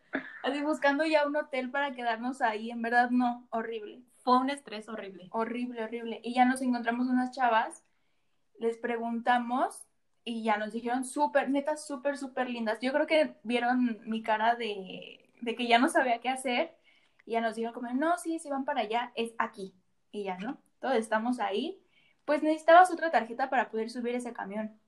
así buscando ya un hotel para quedarnos ahí. En verdad no, horrible. Fue un estrés horrible. Horrible, horrible. Y ya nos encontramos unas chavas, les preguntamos y ya nos dijeron súper, neta, súper, súper lindas. Yo creo que vieron mi cara de, de que ya no sabía qué hacer y ya nos dijeron como, no, sí, si van para allá, es aquí. Y ya, ¿no? Todos estamos ahí. Pues necesitabas otra tarjeta para poder subir ese camión.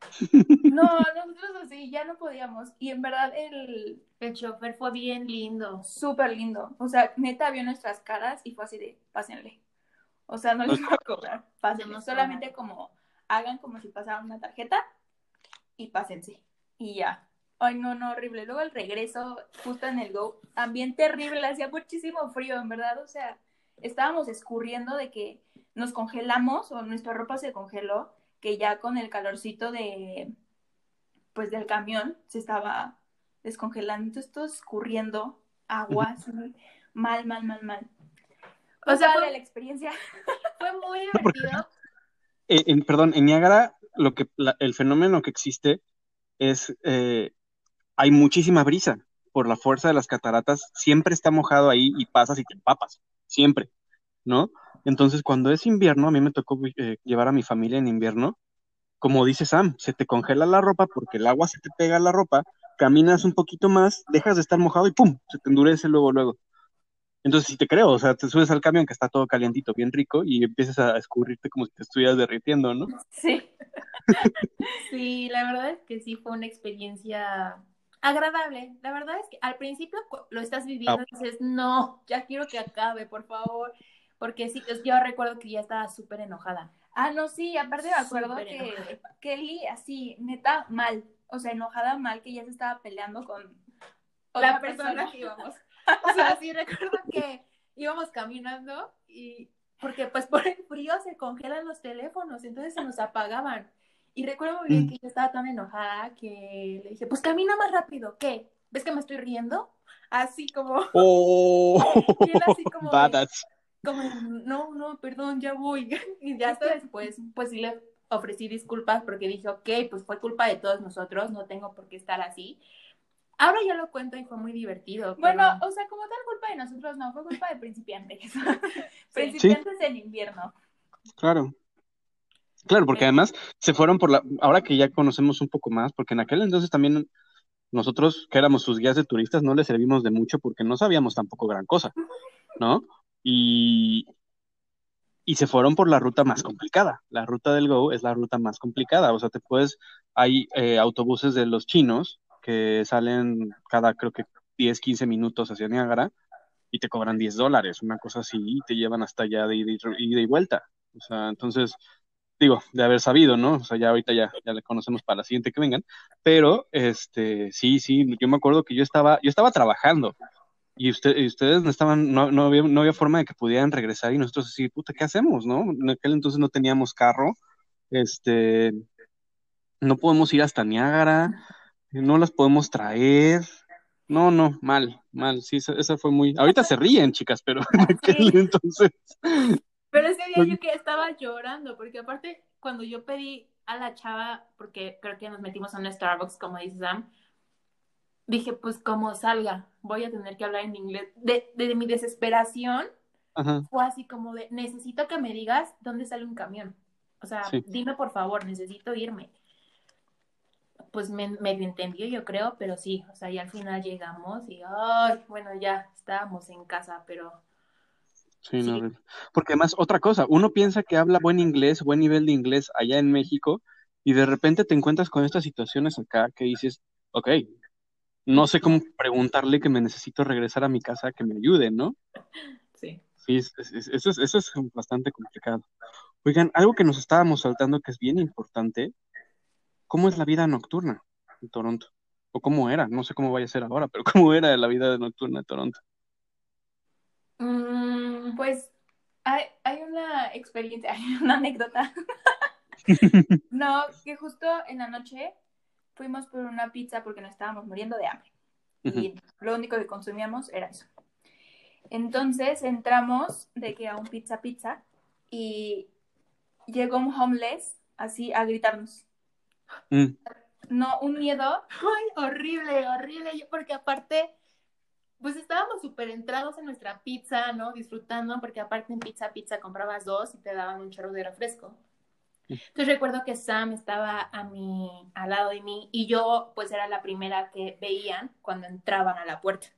No, nosotros así ya no podíamos. Y en verdad el, El chofer fue bien lindo. súper lindo. O sea, neta vio nuestras caras y fue así de, pásenle. O sea, no les voy a cobrar, pásenle. No, Solamente como, hagan como si pasaran una tarjeta y pásense. Y ya. Ay, no, no, horrible. Luego el regreso, justo en el Go, también terrible, hacía muchísimo frío, en verdad. O sea, estábamos escurriendo de que nos congelamos o nuestra ropa se congeló, que ya con el calorcito de, pues del camión se estaba descongelando, entonces todo escurriendo, agua, así, mal, mal, mal, mal. O O sea, fue- la experiencia. Fue muy porque- divertido. Eh, en- perdón, en Niágara lo que la- el fenómeno que existe es eh, hay muchísima brisa por la fuerza de las cataratas, siempre está mojado ahí y pasas y te empapas, siempre, ¿no? Entonces, cuando es invierno, a mí me tocó eh, llevar a mi familia en invierno, como dice Sam, se te congela la ropa porque el agua se te pega a la ropa, caminas un poquito más, dejas de estar mojado y ¡pum! se te endurece luego, luego. Entonces, sí te creo, o sea, te subes al camión que está todo calientito, bien rico, y empiezas a escurrirte como si te estuvieras derritiendo, ¿no? Sí. Sí, la verdad es que sí fue una experiencia agradable. La verdad es que al principio lo estás viviendo y dices, no, ya quiero que acabe, por favor. Porque sí, yo recuerdo que ya estaba súper enojada. Ah, no, sí, aparte me acuerdo Súper que. Kelly, así, neta, mal. O sea, enojada mal, que ya se estaba peleando con La persona que íbamos. O sea, sí recuerdo que íbamos caminando y porque pues por el frío se congelan los teléfonos, entonces se nos apagaban. Y recuerdo muy bien Mm. que yo estaba tan enojada que le dije, pues camina más rápido, ¿qué? ¿Ves que me estoy riendo? Así como, ¡Oh! Y él así como de- Badass. como, no, no, perdón, ya voy. Y ya hasta después, pues sí le ofrecí disculpas porque dije, ok, pues fue culpa de todos nosotros, no tengo por qué estar así. Ahora ya lo cuento y fue muy divertido. Bueno, pero- o sea, como tal culpa de nosotros no, fue culpa de principiantes. principiantes en invierno. Claro. Claro, porque además se fueron por la, ahora que ya conocemos un poco más, porque en aquel entonces también nosotros, que éramos sus guías de turistas, no les servimos de mucho porque no sabíamos tampoco gran cosa, ¿no? Y, y se fueron por la ruta más complicada. La ruta del Go es la ruta más complicada. O sea, te puedes, hay eh, autobuses de los chinos que salen cada, creo que 10, 15 minutos hacia Niágara y te cobran 10 dólares, una cosa así, y te llevan hasta allá de ida y, ida y vuelta. O sea, entonces, digo, de haber sabido, ¿no? O sea, ya ahorita ya, ya le conocemos para la siguiente que vengan, pero este, sí, sí, yo me acuerdo que yo estaba, yo estaba trabajando y, usted, y ustedes no estaban, no, no, había, no había forma de que pudieran regresar y nosotros así, puta, ¿qué hacemos, no? En aquel entonces no teníamos carro, este, no podemos ir hasta Niágara, no las podemos traer, no, no, mal, mal, sí, esa, esa fue muy, ahorita se ríen, chicas, pero en aquel entonces, Pero ese día yo que estaba llorando, porque aparte cuando yo pedí a la chava, porque creo que nos metimos a un Starbucks, como dice Sam, dije, pues como salga, voy a tener que hablar en inglés. De, de mi desesperación ajá, fue así como de, necesito que me digas dónde sale un camión. O sea, Sí. dime por favor, necesito irme. Pues me, medio entendió, yo creo, pero sí, o sea, y al final llegamos y, ay, bueno, ya estábamos en casa, pero sí, no, Sí. porque además, otra cosa, uno piensa que habla buen inglés, buen nivel de inglés allá en México, y de repente te encuentras con estas situaciones acá que dices, ok, no sé cómo preguntarle que me necesito regresar a mi casa, que me ayude, ¿no? sí. Sí, es- es- es- eso es, eso es bastante complicado. Oigan, algo que nos estábamos saltando que es bien importante, ¿cómo es la vida nocturna en Toronto? O cómo era, no sé cómo vaya a ser ahora, pero cómo era la vida nocturna de Toronto. Mm, Pues hay, hay una experiencia, hay una anécdota. No, que justo en la noche fuimos por una pizza porque nos estábamos muriendo de hambre. Y lo único que consumíamos era eso. Entonces entramos de que a un pizza pizza y llegó un homeless así a gritarnos. Mm, No, un miedo. Ay, horrible, horrible, yo- porque aparte, pues estábamos súper entrados en nuestra pizza, ¿no? Disfrutando, porque aparte en pizza pizza comprabas dos y te daban un chorro de refresco. Entonces recuerdo que Sam estaba a mi, al lado de mí y yo pues era la primera que veían cuando entraban a la puerta.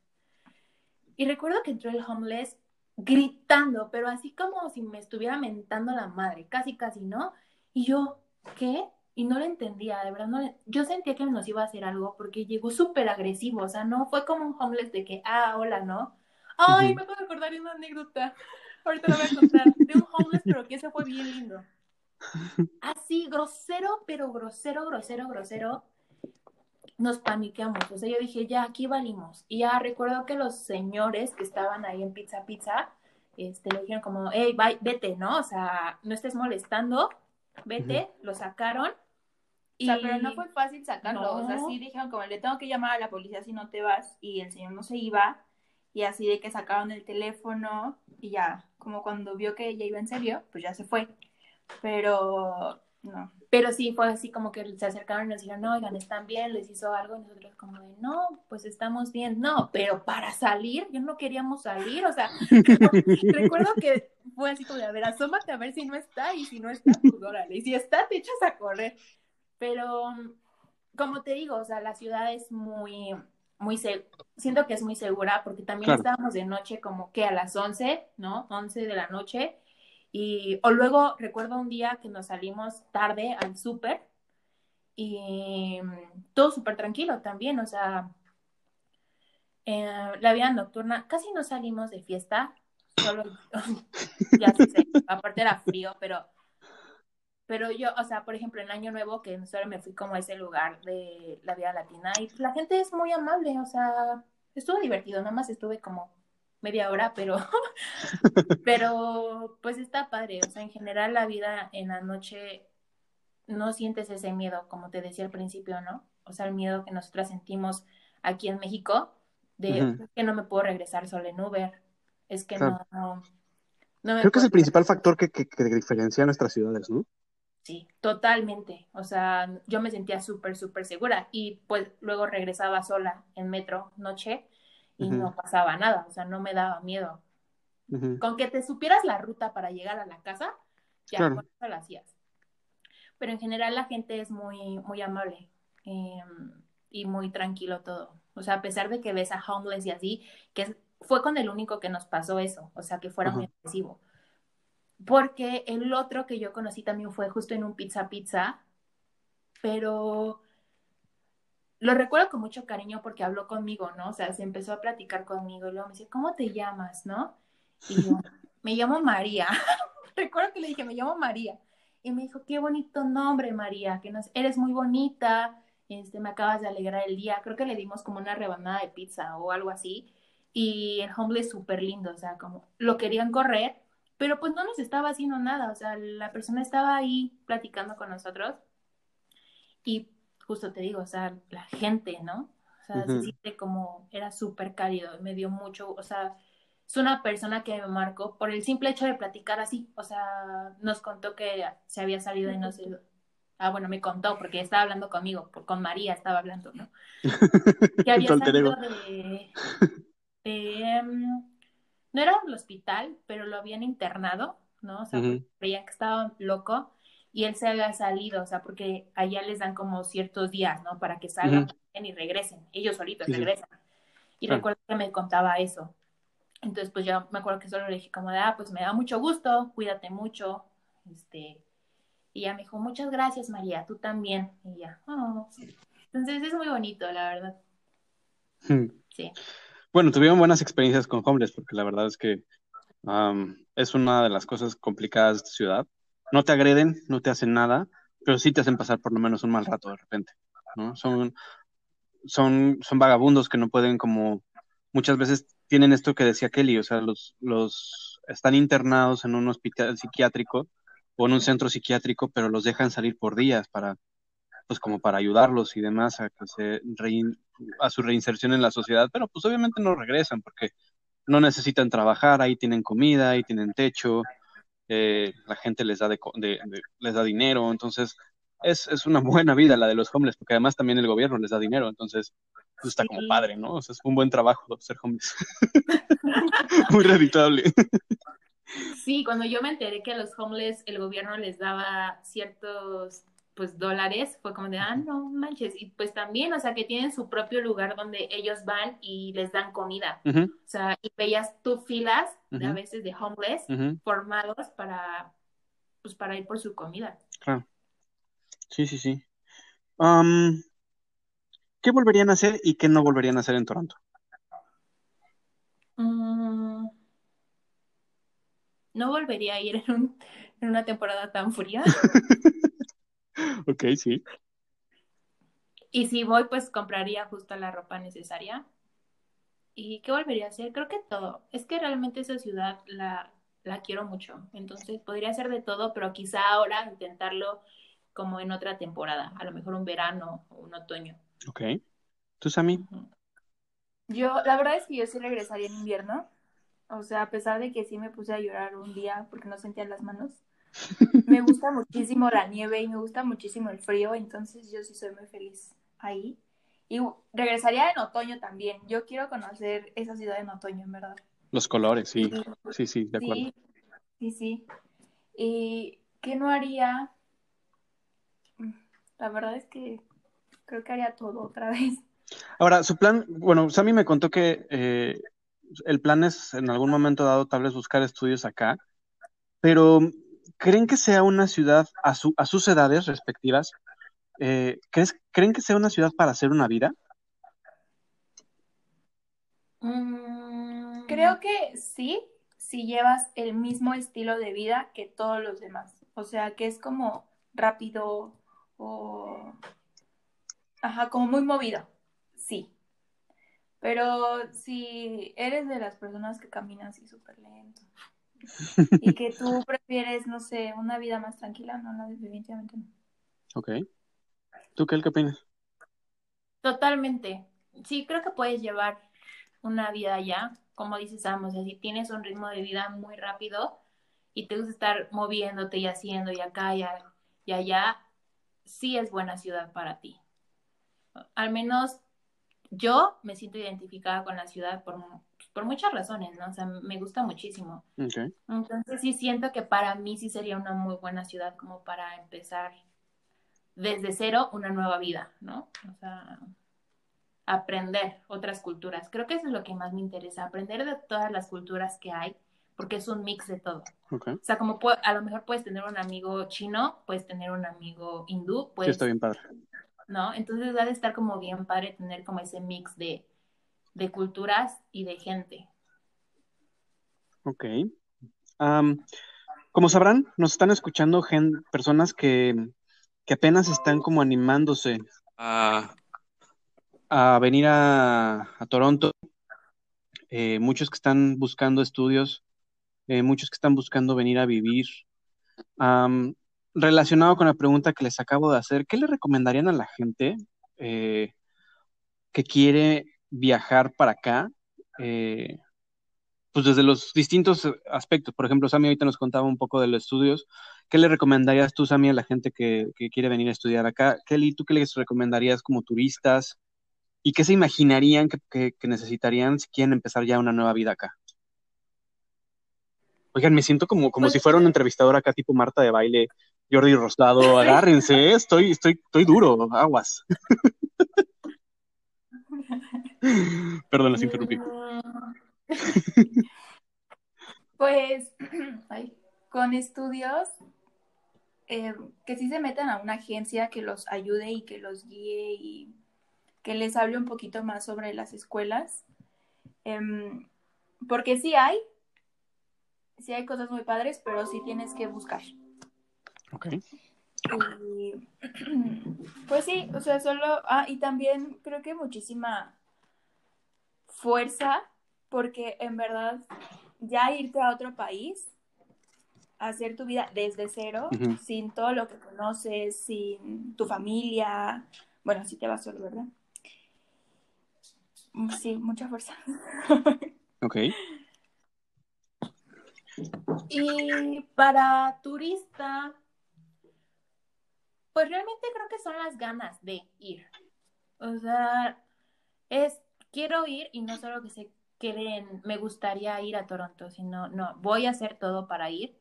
Y recuerdo que entró el homeless gritando, pero así como si me estuviera mentando la madre, casi casi, ¿no? Y yo, ¿qué? Y no le entendía, de verdad, no le- yo sentía que nos iba a hacer algo porque llegó súper agresivo, o sea, no fue como un homeless de que, ah, hola, ¿no? Ay, me acabo de acordar de una anécdota, ahorita la voy a contar, de un homeless, pero que ese fue bien lindo. Así, grosero, pero grosero, grosero, grosero, nos paniqueamos, o sea, yo dije, ya, aquí valimos, y ya recuerdo que los señores que estaban ahí en Pizza Pizza, este, le dijeron como, hey, bye, vete, ¿no? O sea, no estés molestando, vete, lo sacaron, O sea, pero no fue fácil sacarlo. No. O sea, sí dijeron como le tengo que llamar a la policía si no te vas. Y el señor no se iba. Y así de que sacaron el teléfono y ya, como cuando vio que ya iba en serio, pues ya se fue. Pero no. Pero sí, fue así como que se acercaron y nos dijeron, no, oigan, ¿están bien? ¿Les hizo algo? Y nosotros como de, no, pues estamos bien. No, pero para salir, yo no queríamos salir, o sea, recuerdo que fue así como de, a ver, asómate a ver si no está, y si no está, pues órale, y si está, te echas a correr. Pero, como te digo, o sea, la ciudad es muy, muy, siento que es muy segura, porque también Claro. estábamos de noche como que a las 11, ¿no? 11 de la noche, y, o luego recuerdo un día que nos salimos tarde al súper y mm, todo súper tranquilo también, o sea, eh, la vida nocturna, casi no salimos de fiesta, solo, ya sé, aparte era frío, pero, pero yo, o sea, por ejemplo, en Año Nuevo, que solo me fui como a ese lugar de la vida latina y la gente es muy amable, o sea, estuvo divertido, nada más estuve como media hora, pero, pero pues está padre, o sea, en general la vida en la noche no sientes ese miedo, como te decía al principio, ¿no? O sea, el miedo que nosotras sentimos aquí en México, de Ujú. "Es que no me puedo regresar sola en Uber, es que Claro. no, no me Creo que es el principal regresar". factor que, que, que diferencia a nuestras ciudades, ¿no? Sí, totalmente. O sea, yo me sentía súper, súper segura y pues luego regresaba sola en metro noche y no pasaba nada, o sea, no me daba miedo. Con que te supieras la ruta para llegar a la casa, ya Claro. con eso la hacías. Pero en general la gente es muy, muy amable eh, y muy tranquilo todo. O sea, a pesar de que ves a homeless y así, que fue con el único que nos pasó eso, o sea, que fuera muy agresivo. Porque el otro que yo conocí también fue justo en un pizza pizza, pero lo recuerdo con mucho cariño porque habló conmigo, ¿no? O sea, se empezó a platicar conmigo y luego me ¿cómo te llamas, no? Y yo, me llamo María. recuerdo que le dije, me llamo María. Y me dijo, qué bonito nombre, María, que nos, eres muy bonita, este, me acabas de alegrar el día. Creo que le dimos como una rebanada de pizza o algo así. y el homeless súper lindo, o sea, como lo querían correr, pero pues no nos estaba haciendo nada, o sea, la persona estaba ahí platicando con nosotros y justo te digo, o sea, la gente, ¿no? O sea, se siente como, era súper cálido, me dio mucho, o sea, es una persona que me marcó por el simple hecho de platicar así, o sea, nos contó que se había salido y no sé, ah, bueno, me contó porque estaba hablando conmigo, con María estaba hablando, ¿no? Que había salido de, em, no era un hospital, pero lo habían internado, ¿no? O sea, creían que estaba loco y él se había salido, o sea, porque allá les dan como ciertos días, ¿no? Para que salgan y regresen, ellos solitos regresan. Y recuerdo que me contaba eso. Entonces, pues yo me acuerdo que solo le dije como de, ah, pues me da mucho gusto, cuídate mucho, este, y ella me dijo, muchas gracias María, tú también, y ya, oh. entonces es muy bonito, la verdad. Hmm. Sí. Bueno, tuvieron buenas experiencias con hombres, porque la verdad es que es una de las cosas complicadas de esta ciudad, no te agreden, no te hacen nada, pero sí te hacen pasar por lo menos un mal rato de repente, ¿no? Son, son, son vagabundos que no pueden como, muchas veces tienen esto que decía Kelly, o sea, los, los están internados en un hospital psiquiátrico o en un centro psiquiátrico, pero los dejan salir por días para, pues como para ayudarlos y demás a que se a su reinserción en la sociedad, pero pues obviamente no regresan porque no necesitan trabajar, ahí tienen comida, ahí tienen techo, eh, la gente les da, de, les da dinero, entonces es, es, una buena vida la de los homeless, porque además también el gobierno les da dinero, entonces pues, está como padre, ¿no? O sea, es un buen trabajo ser homeless. Muy rentable. Sí, cuando yo me enteré que a los homeless el gobierno les daba ciertos pues dólares, fue como de, ah, no manches, y pues también, o sea, que tienen su propio lugar donde ellos van y les dan comida, o sea, y veías tú filas a veces de homeless formados para, pues para ir por su comida. Claro. Sí, sí, sí. ¿Qué volverían a hacer y qué no volverían a hacer en Toronto? Mm, no volvería a ir en, en una temporada tan fría. ok, sí. Y si voy, pues compraría justo la ropa necesaria. ¿Y qué volvería a hacer? Creo que todo. Es que realmente esa ciudad la, la quiero mucho. Entonces podría hacer de todo, pero quizá ahora intentarlo como en otra temporada. A lo mejor un verano o un otoño. Ok. ¿Tú, Sammy? Yo, la verdad es que yo sí regresaría en invierno. O sea, a pesar de que sí me puse a llorar un día porque no sentía las manos. Me gusta muchísimo la nieve y me gusta muchísimo el frío, entonces yo sí soy muy feliz ahí. Y regresaría en otoño también. Yo quiero conocer esa ciudad en otoño, en verdad. Los colores, sí. Sí, sí, de acuerdo. Sí, sí. ¿Y qué no haría? La verdad es que creo que haría todo otra vez. Ahora, su plan, bueno, Sammy me contó que eh, el plan es en algún momento dado tal vez buscar estudios acá, pero ¿creen que sea una ciudad a, su, a sus edades respectivas? Eh, ¿Creen que sea una ciudad para hacer una vida? Mm, creo que sí, si llevas el mismo estilo de vida que todos los demás. O sea, que es como rápido o... Ajá, como muy movido. Sí. Pero si eres de las personas que caminan así súper lento y que tú prefieres, no sé, una vida más tranquila, no, no, definitivamente no. Ok. ¿Tú qué, qué opinas? Totalmente. Sí, creo que puedes llevar una vida allá, como dices, Amos, si tienes un ritmo de vida muy rápido y te gusta estar moviéndote y haciendo y acá y, y allá, sí es buena ciudad para ti. Al menos yo me siento identificada con la ciudad por, por muchas razones, ¿no? O sea, me gusta muchísimo. Entonces sí siento que para mí sí sería una muy buena ciudad como para empezar desde cero una nueva vida, ¿no? O sea, aprender otras culturas. Creo que eso es lo que más me interesa, aprender de todas las culturas que hay, porque es un mix de todo. O sea, como a lo mejor puedes tener un amigo chino, puedes tener un amigo hindú, puedes... Sí, está bien padre. ¿no? Entonces va a estar como bien padre tener como ese mix de, culturas y de gente. Ok. como sabrán, nos están escuchando personas que, apenas están como animándose a, venir a, Toronto eh, muchos que están buscando estudios, eh, muchos que están buscando venir a vivir. Relacionado con la pregunta que les acabo de hacer, ¿qué le recomendarían a la gente eh, que quiere viajar para acá? Eh, pues desde los distintos aspectos. Por ejemplo, Sami ahorita nos contaba un poco de los estudios. ¿Qué le recomendarías tú, Sami, a la gente que, que quiere venir a estudiar acá? Kelly, ¿tú qué les recomendarías como turistas? ¿Y qué se imaginarían que, que- que necesitarían si quieren empezar ya una nueva vida acá? Oigan, me siento como, como Pues- si fuera un entrevistador acá, tipo Marta de baile, Jordi Rosado. Agárrense, estoy, estoy, estoy duro, aguas. Perdón, los interrumpí. Pues, ay, con estudios, eh, que sí se metan a una agencia que los ayude y que los guíe y que les hable un poquito más sobre las escuelas. Em, porque sí hay, sí hay cosas muy padres, pero sí tienes que buscar. Ok. Y pues sí, o sea, solo, ah, y también creo que muchísima fuerza, porque en verdad ya irte a otro país, hacer tu vida desde cero, sin todo lo que conoces, sin tu familia, bueno, si te vas solo, ¿verdad? Mm, Sí, mucha fuerza. Ok. Y para turista, pues realmente creo que son las ganas de ir. O sea, es quiero ir y no solo que se queden, me gustaría ir a Toronto, sino no, voy a hacer todo para ir.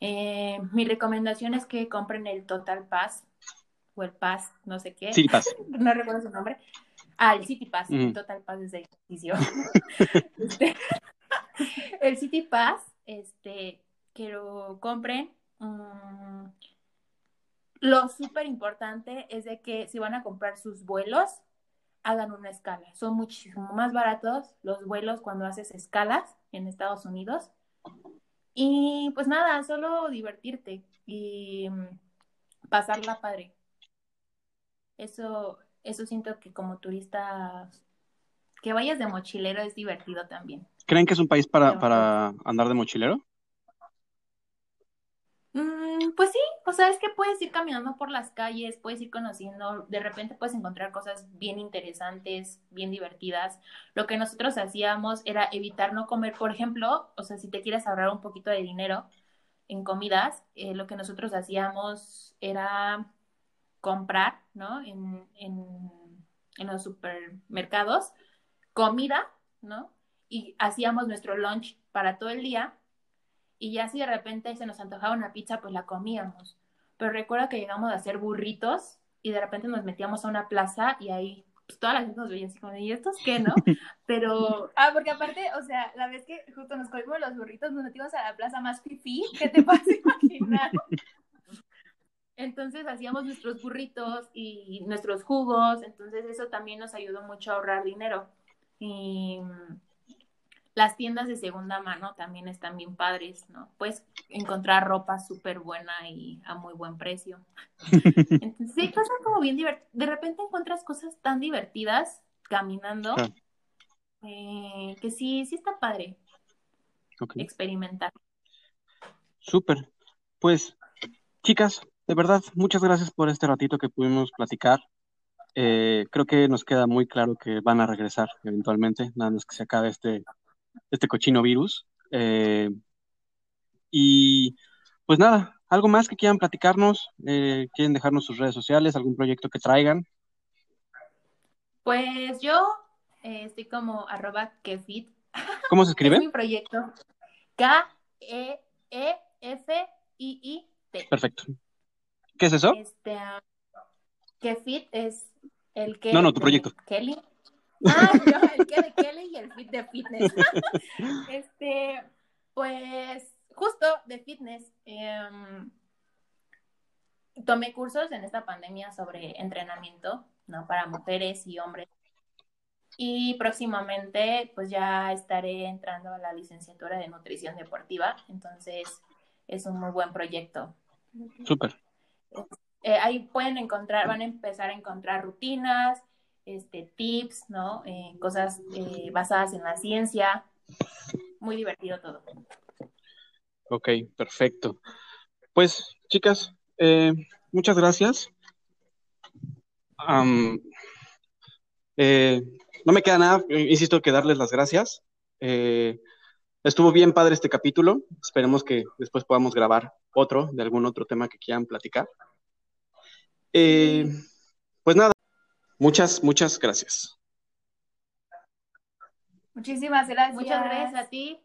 Eh, mi recomendación es que compren el Total Pass o el Pass, no sé qué. City Pass. no recuerdo su nombre. Ah, el City Pass, el Total Pass es de ejercicio. Este, el City Pass, este, que lo compren. Mm, lo súper importante es de que si van a comprar sus vuelos, hagan una escala. Son muchísimo más baratos los vuelos cuando haces escalas en Estados Unidos. Y pues nada, solo divertirte y mm, pasarla padre. Eso, eso siento que como turista, que vayas de mochilero es divertido también. ¿Creen que es un país para, para andar de mochilero? Mm, pues sí, o sea, es que puedes ir caminando por las calles, puedes ir conociendo, de repente puedes encontrar cosas bien interesantes, bien divertidas. Lo que nosotros hacíamos era evitar no comer, por ejemplo, o sea, si te quieres ahorrar un poquito de dinero en comidas, eh, lo que nosotros hacíamos era comprar, ¿no? En, en, en los supermercados, comida, ¿no? Y hacíamos nuestro lunch para todo el día y ya si de repente se nos antojaba una pizza, pues la comíamos. Pero recuerdo que llegamos a hacer burritos y de repente nos metíamos a una plaza y ahí pues, toda la gente nos veía así como, ¿y estos qué, no? Pero Ah, porque aparte, o sea, la vez que justo nos comimos los burritos, nos metimos a la plaza más fifí que te puedas imaginar. entonces hacíamos nuestros burritos y nuestros jugos, entonces eso también nos ayudó mucho a ahorrar dinero. Y las tiendas de segunda mano también están bien padres, ¿no? Puedes encontrar ropa súper buena y a muy buen precio. Entonces, sí, cosas como bien divertidas. De repente encuentras cosas tan divertidas caminando Claro. eh, que sí, sí está padre experimentar. Súper. Pues, chicas, de verdad, muchas gracias por este ratito que pudimos platicar. Eh, creo que nos queda muy claro que van a regresar eventualmente, nada más que se acabe este, este cochino virus. Eh, y pues nada, algo más que quieran platicarnos, eh, quieren dejarnos sus redes sociales, algún proyecto que traigan. Pues yo eh, estoy como arroba kefit. ¿Cómo se Es escribe? mi proyecto. K-E-E-F-I-I-T. Perfecto. ¿Qué es eso? Este, ah, Kefit es el que. No, no, tu proyecto. Kelly. Ah, yo, el que de Kelly y el fit de fitness. este, pues, justo de fitness. em, tomé cursos en esta pandemia sobre entrenamiento, ¿no? Para mujeres y hombres. Y próximamente, pues ya estaré entrando a la licenciatura de nutrición deportiva. Entonces, es un muy buen proyecto. Súper. Eh, ahí pueden encontrar, van a empezar a encontrar rutinas, este, tips, ¿no? Eh, cosas eh, basadas en la ciencia. Muy divertido todo. Ok, perfecto. Pues, chicas, eh, muchas gracias. Eh, no me queda nada, insisto, que darles las gracias. Eh, estuvo bien padre este capítulo. Esperemos que después podamos grabar otro de algún otro tema que quieran platicar. Eh, pues nada, muchas, muchas gracias. Muchísimas gracias. Muchas gracias a ti.